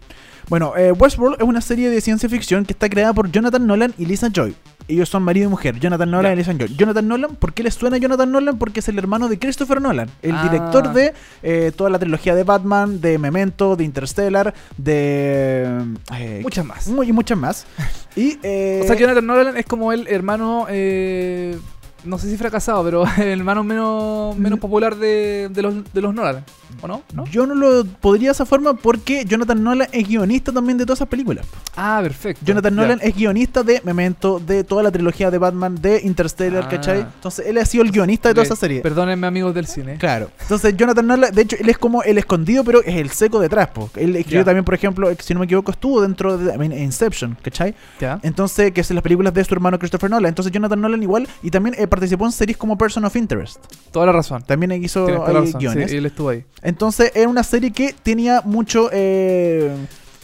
Bueno, Westworld es una serie de ciencia ficción que está creada por Jonathan Nolan y Lisa Joy. Ellos son marido y mujer, Jonathan Nolan y Lisa Joy. Jonathan Nolan, ¿por qué les suena Jonathan Nolan? Porque es el hermano de Christopher Nolan, el Ah. director de eh, toda la trilogía de Batman, de Memento, de Interstellar, de... eh, Muchas más. mu- y muchas más. Y, eh, O sea, Jonathan Nolan es como el hermano, eh, no sé si fracasado, pero el hermano menos, menos popular de, de los, de los Nolan, ¿o no? ¿No? Yo no lo podría de esa forma porque Jonathan Nolan es guionista también de todas esas películas. Ah, perfecto. Jonathan. Nolan es guionista de Memento, de toda la trilogía de Batman, de Interstellar, Ah. ¿cachai? Entonces él ha sido el guionista de toda esa serie. Perdónenme, amigos del cine. Claro. Entonces Jonathan Nolan, de hecho, él es como el escondido, pero es el seco detrás. po. Él escribió también, por ejemplo, si no me equivoco, estuvo dentro de I mean, Inception, ¿cachai? Entonces, que es las películas de su hermano Christopher Nolan. Entonces Jonathan Nolan igual, y también eh, participó en series como Person of Interest. Toda la razón. También hizo razón. guiones. Sí, él estuvo ahí. Entonces era una serie que tenía mucho... eh,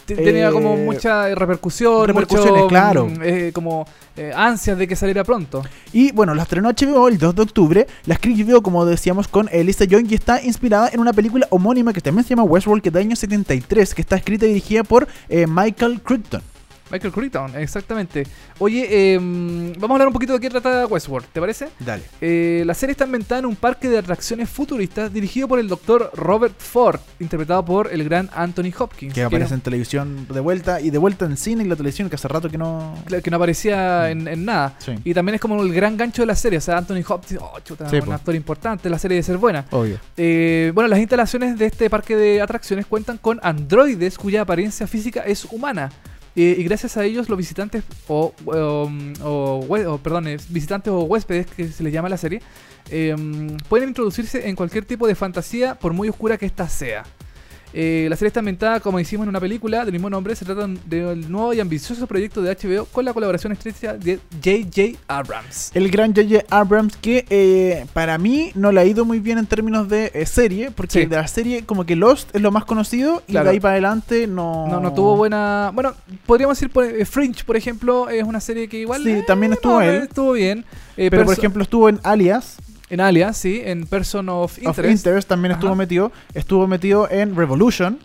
Tenía Eh, como mucha eh, repercusión, repercusiones, mucho, claro. mm, eh, como eh, ansias de que saliera pronto. Y bueno, la estrenó HBO el 2 de octubre. La escribió, como decíamos, con Elisa Young y está inspirada en una película homónima que también se llama Westworld, que es de año 73, que está escrita y dirigida por Michael Crichton. Michael Crichton, exactamente. Oye, eh, vamos a hablar un poquito de qué trata Westworld, ¿te parece? Dale. Eh, la serie está ambientada en un parque de atracciones futuristas dirigido por el doctor Robert Ford, interpretado por el gran Anthony Hopkins. Que aparece en televisión de vuelta y de vuelta en cine y la televisión que hace rato que no. que, que no aparecía en, en nada. Sí. Y también es como el gran gancho de la serie. O sea, Anthony Hopkins, oh, chuta, Sí, un po. actor importante, la serie debe ser buena. Obvio. Eh, bueno, las instalaciones de este parque de atracciones cuentan con androides cuya apariencia física es humana. Y gracias a ellos los visitantes o, o, o visitantes o huéspedes que se les llama la serie eh, pueden introducirse en cualquier tipo de fantasía por muy oscura que ésta sea. Eh, la serie está ambientada, como hicimos en una película del mismo nombre, se trata del nuevo y ambicioso proyecto de HBO con la colaboración estrecha de J.J. Abrams. El gran J.J. Abrams, que eh, para mí no le ha ido muy bien en términos de eh, serie, porque Sí. de la serie, como que Lost es lo más conocido y Claro. de ahí para adelante no. No, no tuvo buena. Bueno, podríamos decir por, Fringe, por ejemplo, es una serie que igual. Sí, también estuvo más o él. menos Estuvo bien. Pero por ejemplo, estuvo en Alias. En Alias, sí, en Person of Of Interest. Interest también estuvo metido. Estuvo metido en Revolution.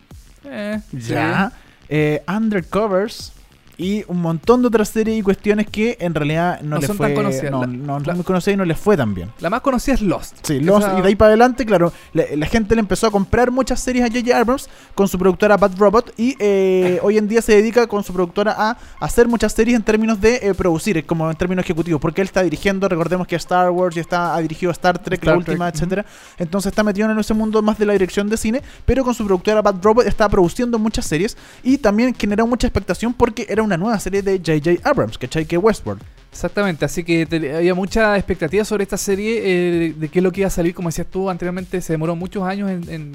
Eh, sí. Ya. Eh, Undercovers. Y un montón de otras series y cuestiones que en realidad no, No les son fue tan conocidas. no, La- no, no la- muy conocidas y no les fue tan bien. La más conocida es Lost. Sí, los- Esa- y de ahí para adelante, claro, la, la gente le empezó a comprar muchas series a J.J. Abrams con su productora Bad Robot y eh, hoy en día se dedica con su productora a hacer muchas series en términos de eh, producir, como en términos ejecutivos, porque él está dirigiendo, recordemos que Star Wars y está, ha dirigido Star Trek, la Star última, Trek, etcétera, entonces está metido en ese mundo más de la dirección de cine, pero con su productora Bad Robot está produciendo muchas series y también generó mucha expectación porque era una nueva serie de J.J. Abrams, ¿cachai? Que Westworld. Exactamente, así que te- había mucha expectativa sobre esta serie, eh, de qué es lo que iba a salir, como decías tú anteriormente, se demoró muchos años en, en-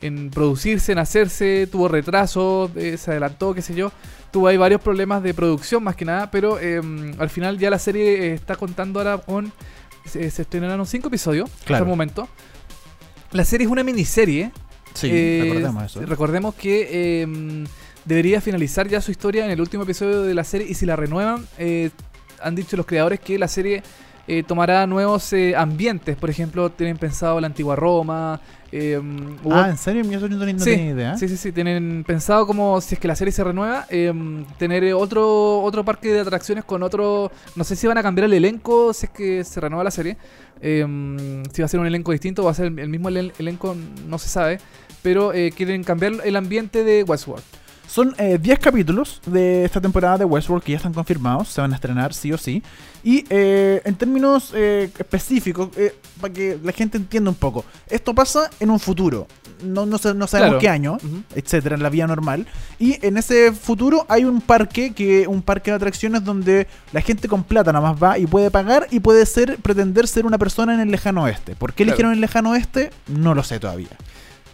en producirse, en hacerse, tuvo retraso, eh, se adelantó, qué sé yo, tuvo ahí varios problemas de producción más que nada, pero eh, al final ya la serie está contando ahora con, se, se estrenaron cinco episodios Claro. hasta el momento. La serie es una miniserie, Sí, recordemos eso. Recordemos que debería finalizar ya su historia en el último episodio de la serie y si la renuevan, eh, han dicho los creadores que la serie eh, tomará nuevos eh, ambientes. Por ejemplo, tienen pensado la antigua Roma. eh, hubo- Ah, ¿en serio? Yo no no Sí, tenía idea. Sí, sí, sí. Tienen pensado como si es que la serie se renueva, tener otro otro parque de atracciones con otro. No sé si van a cambiar el elenco si es que se renueva la serie. si va a ser un elenco distinto o va a ser el, mismo elen- elenco, no se sabe. Pero quieren cambiar el ambiente de Westworld. Son eh, 10 capítulos de esta temporada de Westworld que ya están confirmados, se van a estrenar sí o sí. Y eh, en términos eh, específicos, eh, para que la gente entienda un poco, esto pasa en un futuro. No, no, no sabemos Claro. qué año, Ujú. etcétera, en la vía normal. Y en ese futuro hay un parque, que un parque de atracciones donde la gente con plata nada más va y puede pagar y puede ser pretender ser una persona en el lejano oeste. ¿Por qué Claro. eligieron el lejano oeste? No lo sé todavía.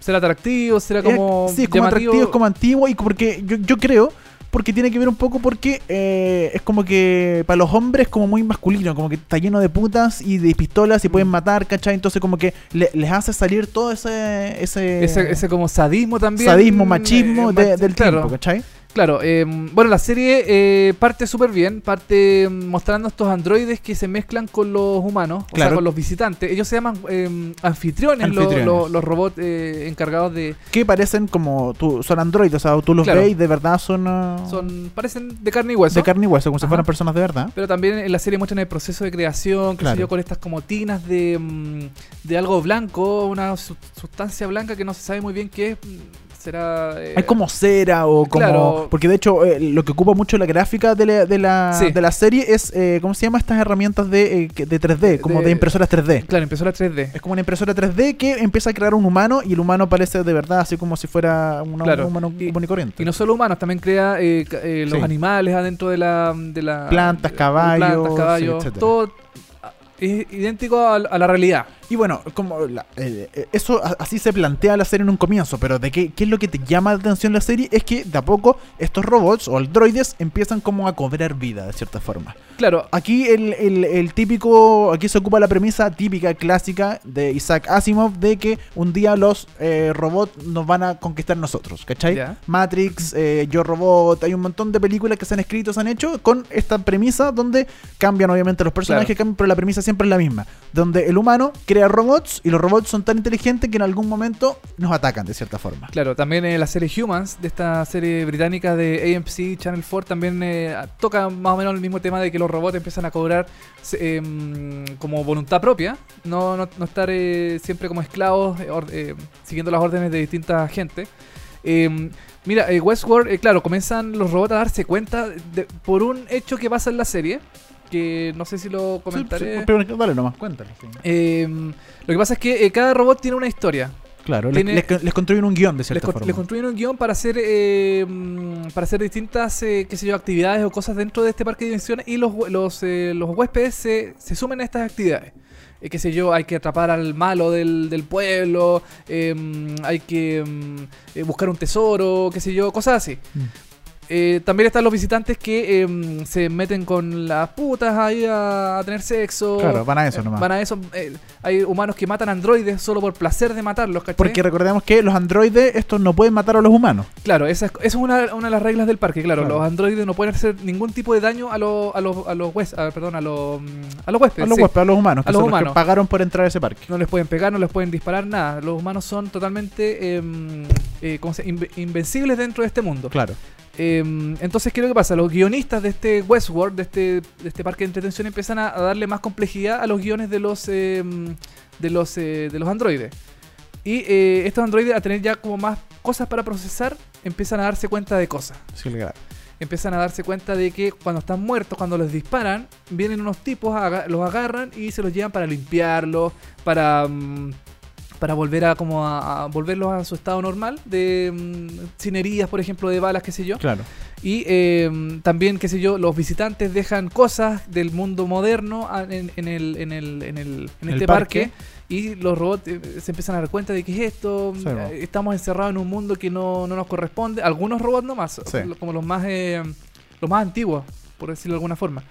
¿Será atractivo? ¿Será como.? Es- sí, es como llamativo? atractivo, es como antiguo y porque yo, yo creo, porque tiene que ver un poco porque eh, es como que para los hombres es como muy masculino, como que está lleno de putas y de pistolas y Mm. pueden matar, ¿cachai? Entonces como que le- les hace salir todo ese... Ese, Ese, ese como sadismo también. sadismo, machismo eh, de- del claro. tiempo, ¿cachai? Claro, eh, bueno, la serie eh, parte súper bien, parte mm, mostrando estos androides que se mezclan con los humanos, o sea, con los visitantes. Ellos se llaman eh, anfitriones, lo- Anfitriones. lo- los robots eh, encargados de... Que parecen como... Tú, son androides, o sea, tú los Claro. ves y de verdad son... ah, son parecen de carne y hueso. de carne y hueso, como si Ajá. fueran personas de verdad. Pero también en la serie muestran el proceso de creación, qué Claro. sé yo, con estas como tinas de, mm, de algo blanco, una su- sustancia blanca que no se sabe muy bien qué es. Será... eh, Hay como cera o como... Claro. Porque de hecho eh, lo que ocupa mucho la gráfica de la, de la, Sí. de la serie es... eh, ¿Cómo se llama estas herramientas de, eh, de 3D? Como de, De- impresoras 3D. Claro, la 3D. Es como una impresora 3D que empieza a crear un humano y el humano parece de verdad así como si fuera una- Claro. un humano Y- común y corriente. Y no solo humanos, también crea eh, eh, los Sí. animales adentro de la... De la Plantas, caballos, plantas, caballos, etcétera. todo ah, es idéntico a, a la realidad. Y bueno, como la- eh, eh, eso así se plantea la serie en un comienzo, pero de qué, qué es lo que te llama la atención la serie es que de a poco estos robots o androides empiezan como a cobrar vida de cierta forma. Claro, Aquí el, el- el típico, aquí se ocupa la premisa típica, clásica de Isaac Asimov de que un día los eh, robots nos van a conquistar nosotros, ¿cachai? Matrix, eh, Yo Robot, hay un montón de películas que se han escrito, se han hecho con esta premisa donde cambian obviamente los personajes, Claro. cambian, pero la premisa siempre es la misma, donde el humano crea robots y los robots son tan inteligentes que en algún momento nos atacan de cierta forma. Claro, también eh, la serie Humans, de esta serie británica de AMC Channel 4, también eh, toca más o menos el mismo tema de que los robots empiezan a cobrar em, como voluntad propia, no, no, estar eh, siempre como esclavos siguiendo las órdenes de distinta gente. Em, mira, Westworld, claro, comienzan los robots a darse cuenta por un hecho que pasa en la serie, que no sé si lo comentaré. Sí, sí, pero dale nomás, cuéntale. sí. Em, lo que pasa es que eh, cada robot tiene una historia. Claro, les, Tiene- les- les construyen un guion de Les, cierta con- forma. les construyen un guion para hacer eh, para hacer distintas eh, qué sé yo actividades o cosas dentro de este parque de diversiones y los los, eh, los huéspedes se, se sumen a estas actividades Eh, qué sé yo hay que atrapar al malo del, del pueblo eh, mm, hay que eh, buscar un tesoro qué sé yo cosas así Mm. Eh, también están los visitantes que eh, mm, se meten con las putas ahí a, a tener sexo Claro, van a eso Eh, nomás. van a eso eh, hay humanos que matan androides solo por placer de matarlos ¿cachai? Porque recordemos que los androides estos no pueden matar a los humanos. Claro, esa es, esa es una, una de las reglas del parque, claro. Claro. Los androides no pueden hacer ningún tipo de daño a los a los a los a- perdón, a los a los huéspedes. A los sí. huéspedes, a los humanos, que A los son los que humanos. pagaron por entrar a ese parque. No les pueden pegar, no les pueden disparar, nada. Los humanos son totalmente em, eh, ¿cómo se- inve- invencibles dentro de este mundo. Claro. Eh, entonces, ¿qué es lo que pasa? Los guionistas de este Westworld, de este, de este parque de entretención, empiezan a, a darle más complejidad a los guiones de los, eh, de los, eh, de los androides. Y eh, estos androides, a tener ya como más cosas para procesar, empiezan a darse cuenta de cosas. Sí, claro. Empiezan a darse cuenta de que cuando están muertos, cuando los disparan, vienen unos tipos, aga- los agarran y se los llevan para limpiarlos, para... para volver a como a, a volverlos a su estado normal de mm, sin heridas por ejemplo de balas qué sé yo Claro. y eh, también, qué sé yo, los visitantes dejan cosas del mundo moderno en, en el, en, el, en, el, en El este parque. parque. Y los robots eh, se empiezan a dar cuenta de que es esto. Sí, eh, Estamos encerrados en un mundo que no, no nos corresponde. Algunos robots nomás, Sí. como los más, eh, los más antiguos, por decirlo de alguna forma.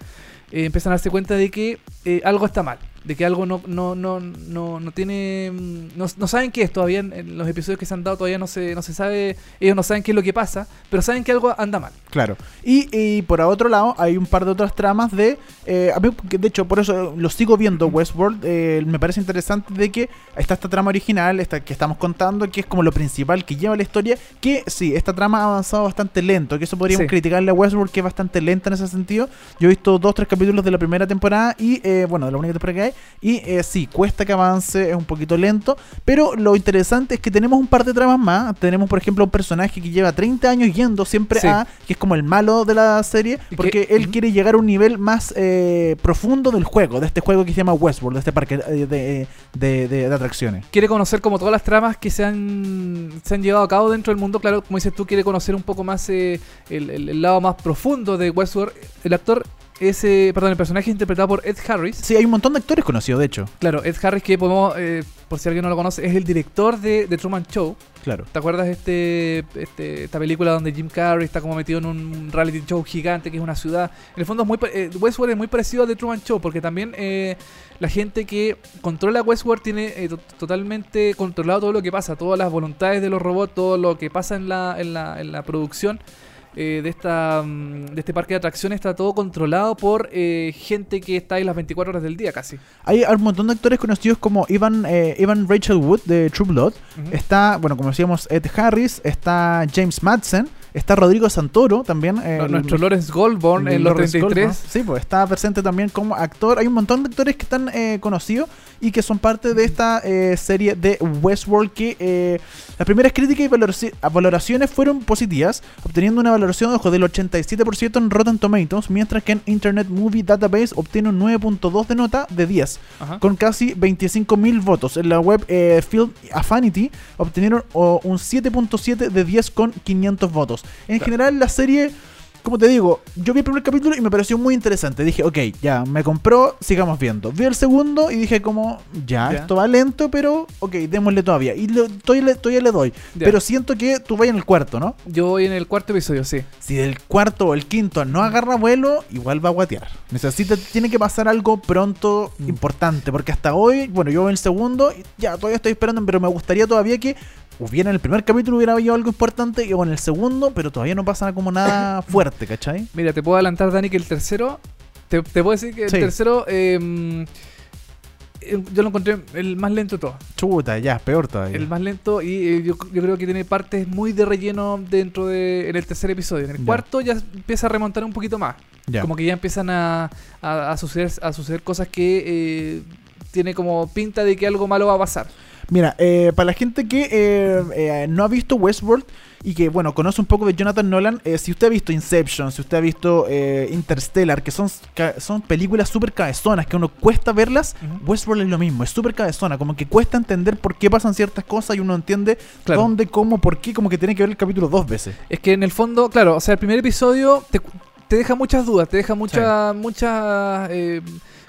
eh, empiezan a darse cuenta de que algo está mal. De que algo no, no, no, no, no tiene. No, no saben qué es todavía. En, los episodios que se han dado todavía no se, no se sabe. Ellos no saben qué es lo que pasa. Pero saben que algo anda mal. Claro. Y, y por otro lado, hay un par de otras tramas de. eh, a mí, de hecho, por eso lo sigo viendo Westworld. eh, me parece interesante de que está esta trama original, esta que estamos contando, que es como lo principal que lleva la historia. Que sí, esta trama ha avanzado bastante lento. Que eso podríamos Sí. criticarle a Westworld, que es bastante lenta en ese sentido. Yo he visto dos, tres capítulos de la primera temporada y, eh, bueno, de la única temporada que hay. Y eh, sí, cuesta que avance, es un poquito lento. Pero lo interesante es que tenemos un par de tramas más. Tenemos, por ejemplo, un personaje que lleva 30 años yendo siempre Sí. a que es como el malo de la serie, porque que- él quiere llegar a un nivel más eh, profundo del juego, de este juego que se llama Westworld, de este parque eh, de, de- de- de atracciones. quiere conocer como todas las tramas que se han, se han llevado a cabo dentro del mundo. Claro, como dices tú, quiere conocer un poco más eh, el, el- el lado más profundo de Westworld. El actor es, eh, perdón, el personaje es interpretado por Ed Harris. Sí, hay un montón de actores conocidos, de hecho. Claro, Ed Harris que podemos, eh, por si alguien no lo conoce, es el director de, de Truman Show. Claro. ¿Te acuerdas este, este, esta película donde Jim Carrey está como metido en un reality show gigante que es una ciudad? En el fondo es muy, eh, Westworld es muy parecido a The Truman Show porque también eh, la gente que controla Westworld tiene eh, to- totalmente controlado todo lo que pasa, todas las voluntades de los robots, todo lo que pasa en la, en la, en la producción. Eh, de esta mm, de este parque de atracciones está todo controlado por eh, gente que está ahí las 24 horas del día casi. Hay un montón de actores conocidos como Ivan, eh, Ivan Rachel Wood de True Blood. Está, bueno, como decíamos, Ed Harris. Está James Madsen. Está Rodrigo Santoro también. Nuestro Lawrence Goldborn en los Lawrence 33. Goldman. Sí, pues está presente también como actor. Hay un montón de actores que están eh, conocidos y que son parte de esta eh, serie de Westworld que eh, las primeras críticas y valoraci- valoraciones fueron positivas, obteniendo una valoración ojo, del 87% en Rotten Tomatoes, mientras que en Internet Movie Database obtiene un 9.2 de nota de 10 Ajá. con casi 25.000 votos. En la web eh, Film Affinity obtenieron oh, un 7.7 de 10 con 500 votos. En general, la serie, como te digo, yo vi el primer capítulo y me pareció muy interesante. Dije, ok, ya, me compró, sigamos viendo. Vi el segundo y dije como, ya, Ya. esto va lento, pero ok, démosle todavía. Y le- todavía, le, todavía le doy. Ya. Pero siento que tú vas en el cuarto, ¿no? Yo voy en el cuarto episodio, sí. Si del cuarto o el quinto no agarra vuelo, igual va a guatear. Necesita, tiene que pasar algo pronto Mm. importante, porque hasta hoy, bueno, yo voy en el segundo, y ya todavía estoy esperando, pero me gustaría todavía que hubiera en el primer capítulo hubiera habido algo importante y o en el segundo, pero todavía no pasa como nada fuerte, ¿cachai? Mira, te puedo adelantar, Dani, que el tercero. Te, te puedo decir que el tercero. eh, eh, yo lo encontré el más lento de todos. Chuta, ya, peor todavía. El más lento y eh, yo, yo creo que tiene partes muy de relleno dentro de en el tercer episodio. En el Ya. cuarto ya empieza a remontar un poquito más. Ya. Como que ya empiezan a, a, a suceder, a suceder cosas que eh, tiene como pinta de que algo malo va a pasar. Mira, eh, para la gente que eh, eh, no ha visto Westworld y que, bueno, conoce un poco de Jonathan Nolan, eh, si usted ha visto Inception, si usted ha visto eh, Interstellar, que son, son películas súper cabezonas, que uno cuesta verlas. Westworld es lo mismo, es súper cabezona, como que cuesta entender por qué pasan ciertas cosas y uno entiende Claro. dónde, cómo, por qué, como que tiene que ver el capítulo dos veces. Es que en el fondo, claro, o sea, el primer episodio te, te deja muchas dudas, te deja muchas muchas eh,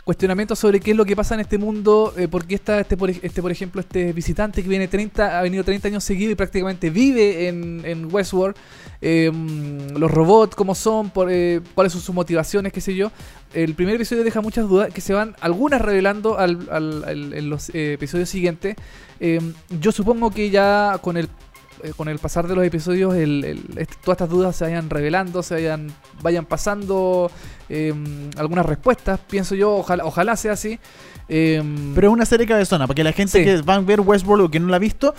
cuestionamientos sobre qué es lo que pasa en este mundo, eh, por qué está este por, este, por ejemplo, este visitante que viene 30, ha venido 30 años seguido y prácticamente vive en, en Westworld, mm, los robots, cómo son, por, eh, cuáles son sus motivaciones, qué sé yo. El primer episodio deja muchas dudas que se van, algunas revelando al, al- en los eh, episodios siguientes. Eh, yo supongo que ya con el eh, con el pasar de los episodios el- todas estas dudas se vayan revelando, se vayan, vayan pasando eh, algunas respuestas, pienso yo, ojalá, ojalá sea así. Em, Pero es una serie cabezona, para que la gente Sí. que va a ver Westworld o que no la ha visto,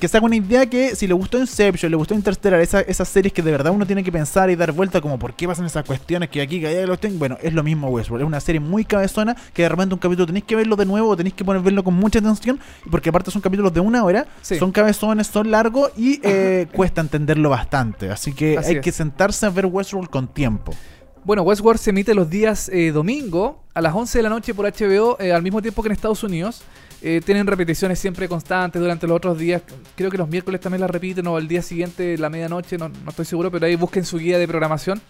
que se haga una idea que si le gustó Inception, le gustó Interstellar, esa- esas series que de verdad uno tiene que pensar y dar vuelta como por qué pasan esas cuestiones que aquí, que allá, que lo tengo. Bueno, es lo mismo Westworld, es una serie muy cabezona que de repente un capítulo tenéis que verlo de nuevo, o tenéis que poner, verlo con mucha atención, porque aparte son capítulos de una hora, Sí. son cabezones, son largos y eh, cuesta entenderlo bastante. Así que Así hay es. que sentarse a ver Westworld con tiempo. Bueno, Westworld se emite los días eh, domingo a las 11 de la noche por HBO, eh, al mismo tiempo que en Estados Unidos. Eh, tienen repeticiones siempre constantes durante los otros días. Creo que los miércoles también la repiten o el día siguiente, la medianoche, no, no estoy seguro, pero ahí busquen su guía de programación.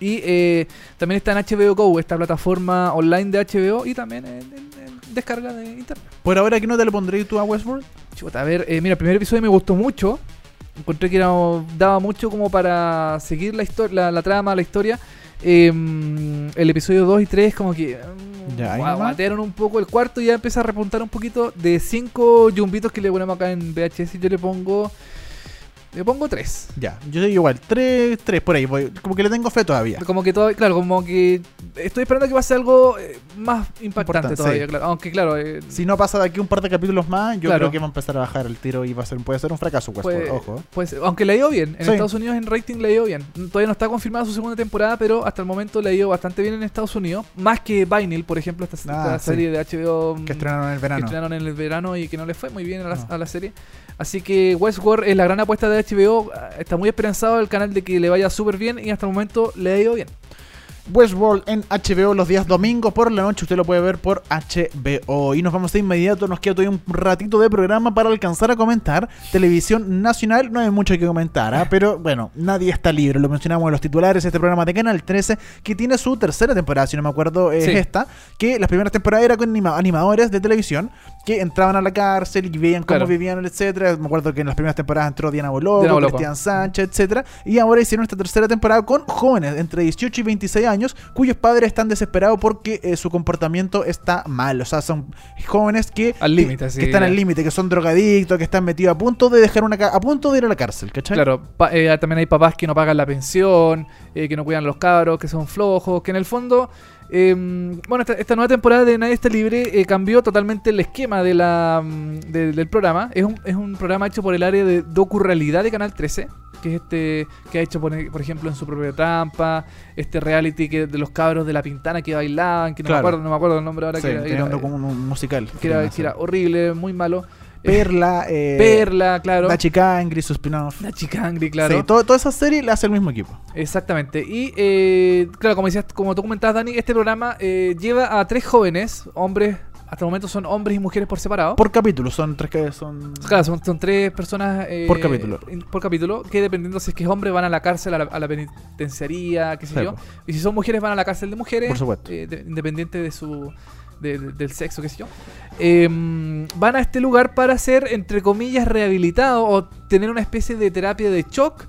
Y eh, también está en HBO Go, esta plataforma online de HBO y también en, en- en descarga de internet. Por ahora, ¿qué no te le pondréis tú a Westworld? Chuta, a ver, eh, mira, el primer episodio me gustó mucho. Encontré que era, daba mucho como para seguir la, la, la trama, la historia. Eh, el episodio 2 y 3 como que mm, Ya, guatearon un poco. El cuarto ya empieza a repuntar un poquito. De 5 yumbitos que le ponemos acá en VHS, yo le pongo... Le pongo 3. Ya, yo soy igual, tres, tres por ahí, voy, como que le tengo fe todavía. Como que todo, claro, como que estoy esperando que va a ser algo eh, más impactante Importante, todavía, sí. claro. Aunque claro, eh, Si no pasa de aquí un par de capítulos más, yo Claro. creo que va a empezar a bajar el tiro y va a ser, puede ser un fracaso Westworld, Pues, ojo. pues, aunque le ha ido bien. En Sí. Estados Unidos en rating le ha ido bien. Todavía no está confirmada su segunda temporada, pero hasta el momento le ha ido bastante bien en Estados Unidos. Más que Vinyl, por ejemplo, esta, esta Ah, sí. serie de HBO Que estrenaron en el que verano. estrenaron en el verano y que no le fue muy bien a la, No. a la serie. Así que Westworld es la gran apuesta de HBO. Está muy esperanzado el canal de que le vaya súper bien y hasta el momento le ha ido bien. Westworld en HBO los días domingos por la noche, usted lo puede ver por HBO. Y nos vamos de inmediato, nos queda todavía un ratito de programa para alcanzar a comentar. Televisión Nacional, no hay mucho que comentar, ¿ah? pero bueno, nadie está libre. Lo mencionamos en los titulares, este programa de Canal 13, que tiene su tercera temporada, si no me acuerdo, es Sí. esta, que las primeras temporadas era con anima- animadores de televisión que entraban a la cárcel y veían cómo Claro. vivían, etcétera. Me acuerdo que en las primeras temporadas entró Diana Boloco. Cristian Sánchez, etcétera. Y ahora hicieron esta tercera temporada con jóvenes entre 18 y 26 años, cuyos padres están desesperados porque eh, su comportamiento está mal. O sea, son jóvenes que, Al que- límite, que, sí. están al límite, que son drogadictos, que están metidos a punto de dejar una a punto de ir a la cárcel, ¿cachai? Claro, pa- eh, también hay papás que no pagan la pensión, eh, que no cuidan a los cabros, que son flojos, que en el fondo, eh, bueno, esta, esta nueva temporada de Nadie está libre eh, cambió totalmente el esquema de la, mm, de- del programa. Es un, es un programa hecho por el área de docu-realidad de Canal 13, que es este que ha hecho, por, por ejemplo, en su propia trampa, este reality que de los cabros de la pintana que bailaban, que no, Claro. me, acuerdo, no me acuerdo el nombre ahora, Sí, que, era, era- docu- un- un musical. que era- que era horrible, muy malo. Perla, eh, Perla, claro. Nachi Cangri, su spin-off. La Chicangri, claro. Sí, todo- toda esa serie la hace el mismo equipo. Exactamente. Y eh, claro, como decías, como tú comentabas, Dani, este programa eh, lleva a tres jóvenes, hombres, hasta el momento son hombres y mujeres por separado. Por capítulo, son tres que son. Claro, son, son tres personas eh, Por capítulo. por capítulo, que dependiendo si es que es hombre van a la cárcel, a la, a la penitenciaría, qué sé Sí, yo. po. Y si son mujeres van a la cárcel de mujeres. Por supuesto. eh, de- independiente de su de- de- del sexo, qué sé yo. Eh, van a este lugar para ser, entre comillas, rehabilitados o tener una especie de terapia de shock.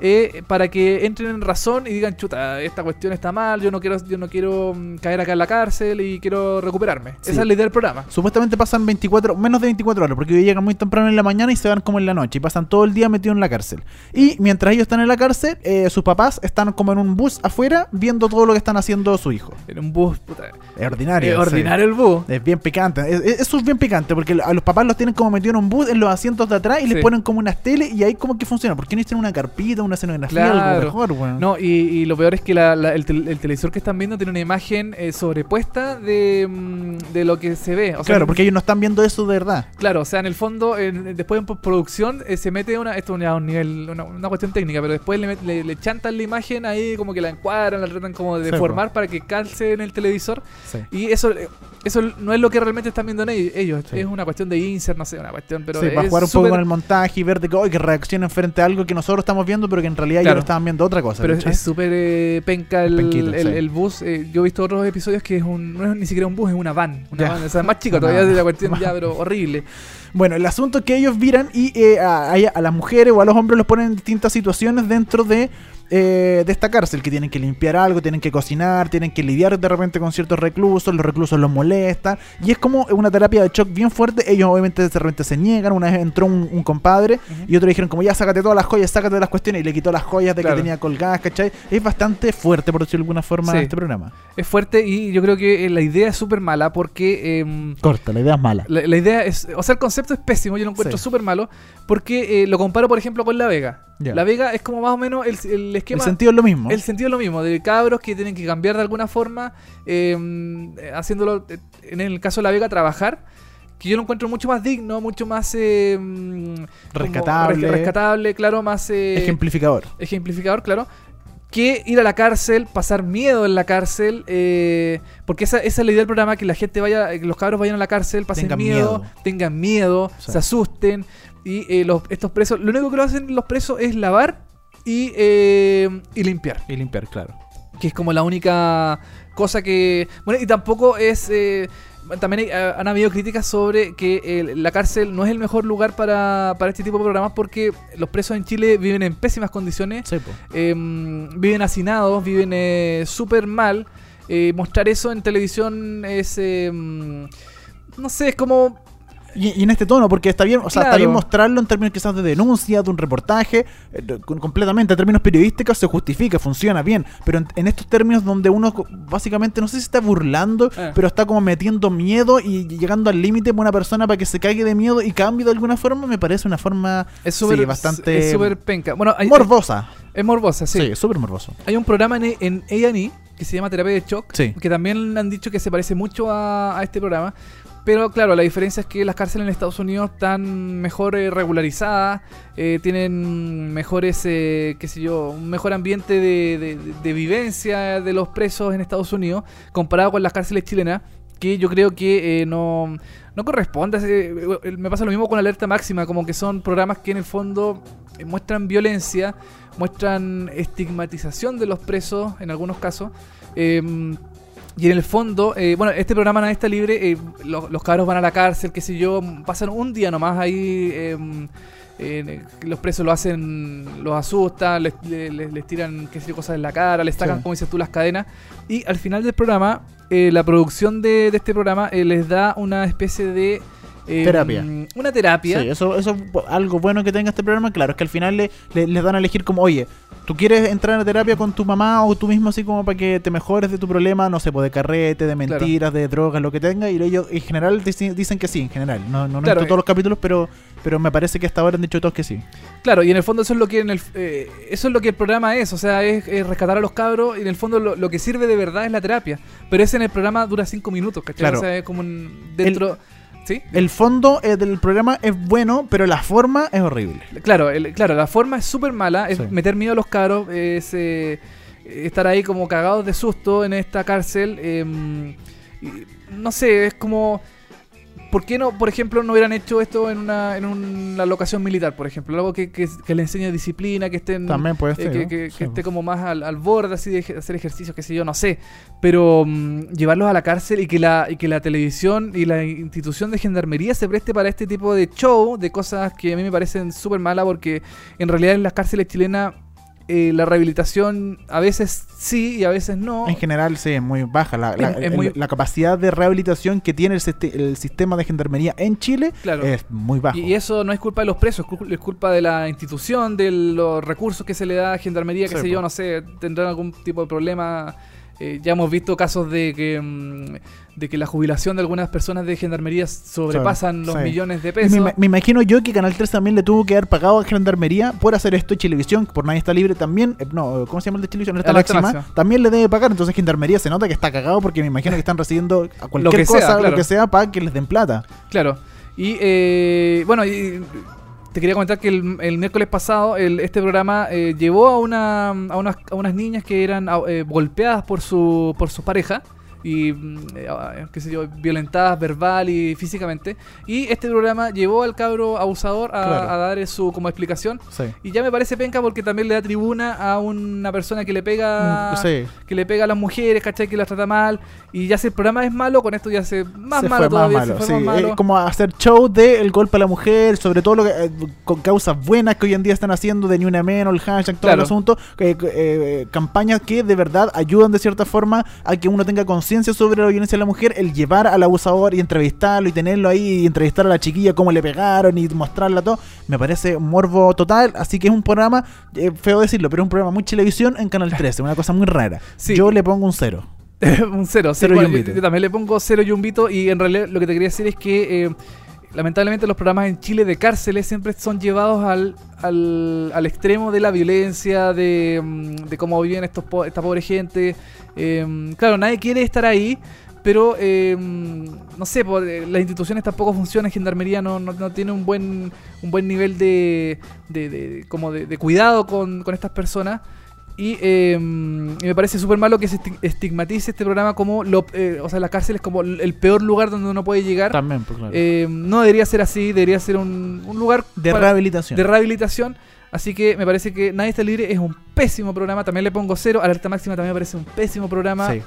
Eh, para que entren en razón y digan, chuta, esta cuestión está mal, yo no quiero, yo no quiero mm, caer acá en la cárcel y quiero recuperarme. Sí. Esa es la idea del programa. Supuestamente pasan 24, menos de 24 horas, porque llegan muy temprano en la mañana y se van como en la noche, y pasan todo el día metidos en la cárcel. Y mientras ellos están en la cárcel, eh, sus papás están como en un bus afuera viendo todo lo que están haciendo su hijo. En un bus, puta. Es ordinario. Es sí. ordinario el bus. Es bien picante. Es- es- Eso es bien picante porque a los papás los tienen como metidos en un bus en los asientos de atrás y les Sí. ponen como unas teles y ahí como que funciona. ¿Por qué no hicieron una carpita, una escenografía, Claro. algo mejor, weón? No, y, y lo peor es que la- la- el, tel- el televisor que están viendo tiene una imagen eh, sobrepuesta de, mm, de lo que se ve. O sea, claro, porque ellos no están viendo eso de verdad. Claro, o sea, en el fondo, en- después en postproducción eh, se mete una, esto a un nivel, una, una cuestión técnica, pero después le, le, le chantan la imagen ahí, como que la encuadran, la tratan como de Sí, deformar para que calce en el televisor. Sí. Y eso eh, eso no es lo que realmente están viendo en ellos, ellos. Sí. es una cuestión de insert, no sé, una cuestión, pero Sí, es para jugar un poco con el montaje y ver de que, "Oye, que reaccionen frente a algo que nosotros estamos viendo, pero que en realidad Claro. ellos estaban viendo otra cosa. Pero es- ¿cachai? es súper eh, penca el, Penquito, el, sí. el bus. eh, yo he visto otros episodios que es un, no es ni siquiera un bus, es una van. Una Ya. van o sea, más chica todavía de la cuestión ya, pero horrible. Bueno, el asunto es que ellos viran y eh, a, a- a las mujeres o a los hombres los ponen en distintas situaciones dentro de eh, de esta cárcel, que tienen que limpiar algo, tienen que cocinar, tienen que lidiar de repente con ciertos reclusos, los reclusos los molestan, y es como una terapia de shock bien fuerte, ellos obviamente de repente se niegan, una vez entró un, un compadre y otro dijeron como ya sácate todas las joyas, sácate las cuestiones, y le quitó las joyas de Claro. que tenía colgadas, ¿cachai? Es bastante fuerte, por decirlo de alguna forma, Sí. este programa. Es fuerte y yo creo que eh, la idea es súper mala porque... em, Corta, la idea es mala. La, la idea es, o sea, el concepto es pésimo, yo lo encuentro Sí. súper malo, porque eh, lo comparo, por ejemplo, con La Vega. La Vega es como más o menos el, el El esquema, sentido es lo mismo. el sentido es lo mismo, de cabros que tienen que cambiar de alguna forma, eh, haciéndolo, en el caso de La Vega, trabajar, que yo lo encuentro mucho más digno, mucho más... eh, Rescatable. res- rescatable, claro, más... eh, Ejemplificador. ejemplificador, claro, que ir a la cárcel, pasar miedo en la cárcel, eh, porque esa, esa es la idea del programa, que la gente vaya, que los cabros vayan a la cárcel, pasen Tengan miedo, miedo. tengan miedo, Sí. se asusten, y eh, los, estos presos, lo único que lo hacen los presos es lavar y, eh, y limpiar, Y limpiar, claro. que es como la única cosa que... Bueno, y tampoco es... eh, también hay- han habido críticas sobre que eh, la cárcel no es el mejor lugar para, para este tipo de programas porque los presos en Chile viven en pésimas condiciones Sí, eh, viven hacinados, viven eh, súper mal. Mostrar eso en televisión es. mm, no sé, es como. Y, y en este tono, porque está bien, o sea, está Claro. bien mostrarlo en términos quizás de denuncia, de un reportaje, eh, completamente, en términos periodísticos se justifica, funciona bien, pero en, en estos términos donde uno básicamente, no sé si está burlando, Eh. pero está como metiendo miedo y llegando al límite para una persona para que se caiga de miedo y cambie de alguna forma, me parece una forma Es súper. sí, bastante Es súper penca. Bueno, hay, morbosa. es morbosa, sí. Sí, súper morboso. Hay un programa en, en A&E que se llama Terapia de Shock, Sí. que también han dicho que se parece mucho a, a este programa. Pero claro, la diferencia es que las cárceles en Estados Unidos están mejor eh, regularizadas, eh, tienen mejores, eh, qué sé yo, un mejor ambiente de, vivencia de los presos en Estados Unidos, comparado con las cárceles chilenas, que yo creo que eh, no, no corresponde. Me pasa lo mismo con Alerta Máxima, como que son programas que en el fondo muestran violencia, muestran estigmatización de los presos en algunos casos. Y en el fondo, eh, bueno, este programa Nadie está libre, eh, los, los cabros van a la cárcel, qué sé yo, pasan un día nomás ahí, eh, eh, los presos lo hacen, los asustan, les, les- les- les tiran qué sé yo, cosas en la cara, les sacan, Sí. como dices tú, las cadenas. Y al final del programa, eh, la producción de, de este programa eh, les da una especie de... eh, Terapia. Una terapia. Sí, eso, eso es algo bueno que tenga este programa, claro, es que al final le, le- les dan a elegir como, oye, ¿tú quieres entrar en terapia con tu mamá o tú mismo así como para que te mejores de tu problema, no sé, pues de carrete, de Claro. mentiras, de drogas, lo que tenga? Y ellos en general dicen que sí, en general. No, no, no Claro, visto eh. todos los capítulos, pero, pero me parece que hasta ahora han dicho todos que sí. Claro, y en el fondo eso es lo que en el, eh, eso es lo que el programa es, o sea, es, es rescatar a los cabros y en el fondo lo, lo que sirve de verdad es la terapia. Pero ese en el programa dura cinco minutos, ¿cachai? Claro. O sea, es como un, dentro... ¿Sí? El fondo eh, del programa es bueno, pero la forma es horrible. Claro, el- claro, la forma es súper mala, es Sí. meter miedo a los cabros, es eh, estar ahí como cagados de susto en esta cárcel. eh, y no sé, es como... ¿Por qué no, por ejemplo, no hubieran hecho esto en una, en una locación militar, por ejemplo? Algo que, que, que le enseñe disciplina, que estén... También puede Eh, ser. que, ¿no? que- Sí, que esté pues. como más al, al borde así de hacer ejercicios, qué sé yo, no sé. Pero mm, llevarlos a la cárcel y que la, y que la televisión y la institución de gendarmería se preste para este tipo de show, de cosas que a mí me parecen súper malas porque en realidad en las cárceles chilenas eh, la rehabilitación a veces sí y a veces no. En general, sí, es muy baja. La, la- Es- es el- muy- la capacidad de rehabilitación que tiene el, siste- el sistema de gendarmería en Chile Claro. es muy bajo. Y, eso no es culpa de los presos, es cul- es culpa de la institución, de los recursos que se le da a Gendarmería, qué Sí, sé yo, no sé, tendrán algún tipo de problema. Eh, ya hemos visto casos de que mm, de que la jubilación de algunas personas de Gendarmería sobrepasan los sí. millones de pesos. me, ima- me imagino yo que Canal 3 también le tuvo que haber pagado a Gendarmería por hacer esto y Chilevisión, por nadie está libre también. eh, no, ¿cómo se llama el de Chilevisión? Alerta Alerta máxima, Máxima. También le debe pagar. Entonces Gendarmería se nota que está cagado porque me imagino que están recibiendo a cualquier que cosa, sea, claro. lo que sea, para que les den plata. Claro. Y eh, bueno, y te quería comentar que el, el miércoles pasado el- este programa eh, llevó a, una, a, unas, a unas niñas que eran ah, eh, golpeadas por su, por su pareja. Y mm, eh, qué sé yo, violentadas verbal y físicamente. Y este programa llevó al cabro abusador a, Claro. a dar su como explicación. Sí. Y ya me parece penca porque también le da tribuna a una persona que le pega Mm, sí. que le pega a las mujeres, ¿cachai? Que las trata mal. Y ya si el programa es malo, con esto ya se más Se malo fue todavía, más malo, se fue sí. más malo. Eh, como hacer show de el golpe a la mujer, sobre todo lo que, eh, con causas buenas que hoy en día están haciendo de ni una menos, el hashtag, todo Claro. el asunto, eh, eh, campañas que de verdad ayudan de cierta forma a que uno tenga conciencia sobre la violencia de la mujer, el llevar al abusador y entrevistarlo y tenerlo ahí y entrevistar a la chiquilla cómo le pegaron y mostrarla todo, me parece un morbo total, así que es un programa, eh, feo decirlo, pero es un programa muy televisión en Canal 13, una cosa muy rara. Sí. Yo le pongo un cero. un cero. Cero sí, y un yo- vito. yo también le pongo cero y un vito. Y en realidad lo que te quería decir es que eh, lamentablemente los programas en Chile de cárceles siempre son llevados al, al, al extremo de la violencia, de, mm, cómo viven estos esta pobre gente. Eh, claro, nadie quiere estar ahí. Pero, eh, no sé, po, eh, las instituciones tampoco funcionan. Gendarmería no, no, no tiene un buen, un buen nivel de, de, de- como de, de cuidado con, con estas personas. Y, eh, y me parece súper malo que se esti- estigmatice este programa como, lo, eh, o sea, la cárcel es como el peor lugar donde uno puede llegar. También, pues, claro. Eh, no debería ser así, debería ser un, un lugar de para- rehabilitación. de rehabilitación. Así que me parece que Nadie está libre es un pésimo programa. También le pongo cero. Alerta máxima también me parece un pésimo programa. Sí.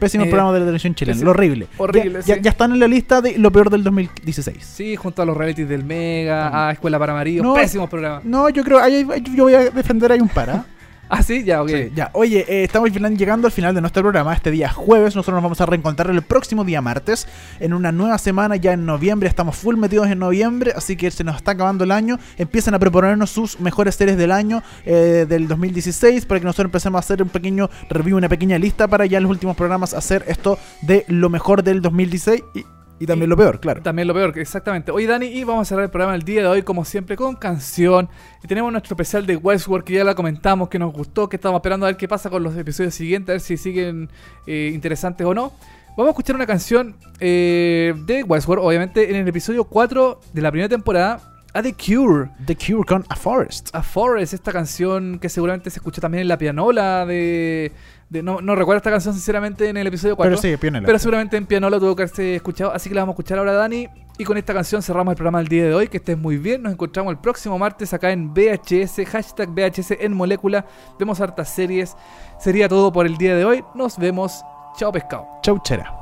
Pésimo Eh, programa de la televisión chilena. pésimo- Lo horrible. horrible, Ya, sí. ya están en la lista de lo peor del 2016. Sí, junto a los realities del Mega, a Escuela para Maridos, No, pésimos programas. No, yo creo, ahí, ahí- yo voy a defender ahí un para. Ah, sí, ya, ok. Ya, oye, eh, estamos llegando al final de nuestro programa. Este día jueves, nosotros nos vamos a reencontrar el próximo día martes. En una nueva semana, ya en noviembre. Estamos full metidos en noviembre, así que se nos está acabando el año. Empiezan a proponernos sus mejores series del año eh, del 2016 para que nosotros empecemos a hacer un pequeño review, una pequeña lista para ya en los últimos programas hacer esto de lo mejor del 2016 y, y también Y- lo peor, claro. También lo peor, exactamente. Oye, Dani, y vamos a cerrar el programa el día de hoy, como siempre, con canción. Y tenemos nuestro especial de Westworld, que ya la comentamos, que nos gustó, que estamos esperando a ver qué pasa con los episodios siguientes, a ver si siguen eh, interesantes o no. Vamos a escuchar una canción eh, de Westworld, obviamente, en el episodio 4 de la primera temporada, a The Cure. The Cure con A Forest. A Forest, esta canción que seguramente se escuchó también en la pianola de... de- no, no recuerdo esta canción sinceramente en el episodio 4. Pero sí, pionera. Pero seguramente en pianola tuvo que haberse escuchado. Así que la vamos a escuchar ahora, Dani. Y con esta canción cerramos el programa del día de hoy. Que estés muy bien. Nos encontramos el próximo martes acá en VHS. Hashtag VHS en molécula. Vemos hartas series. Sería todo por el día de hoy. Nos vemos. Chao, pescado. Chau, chera.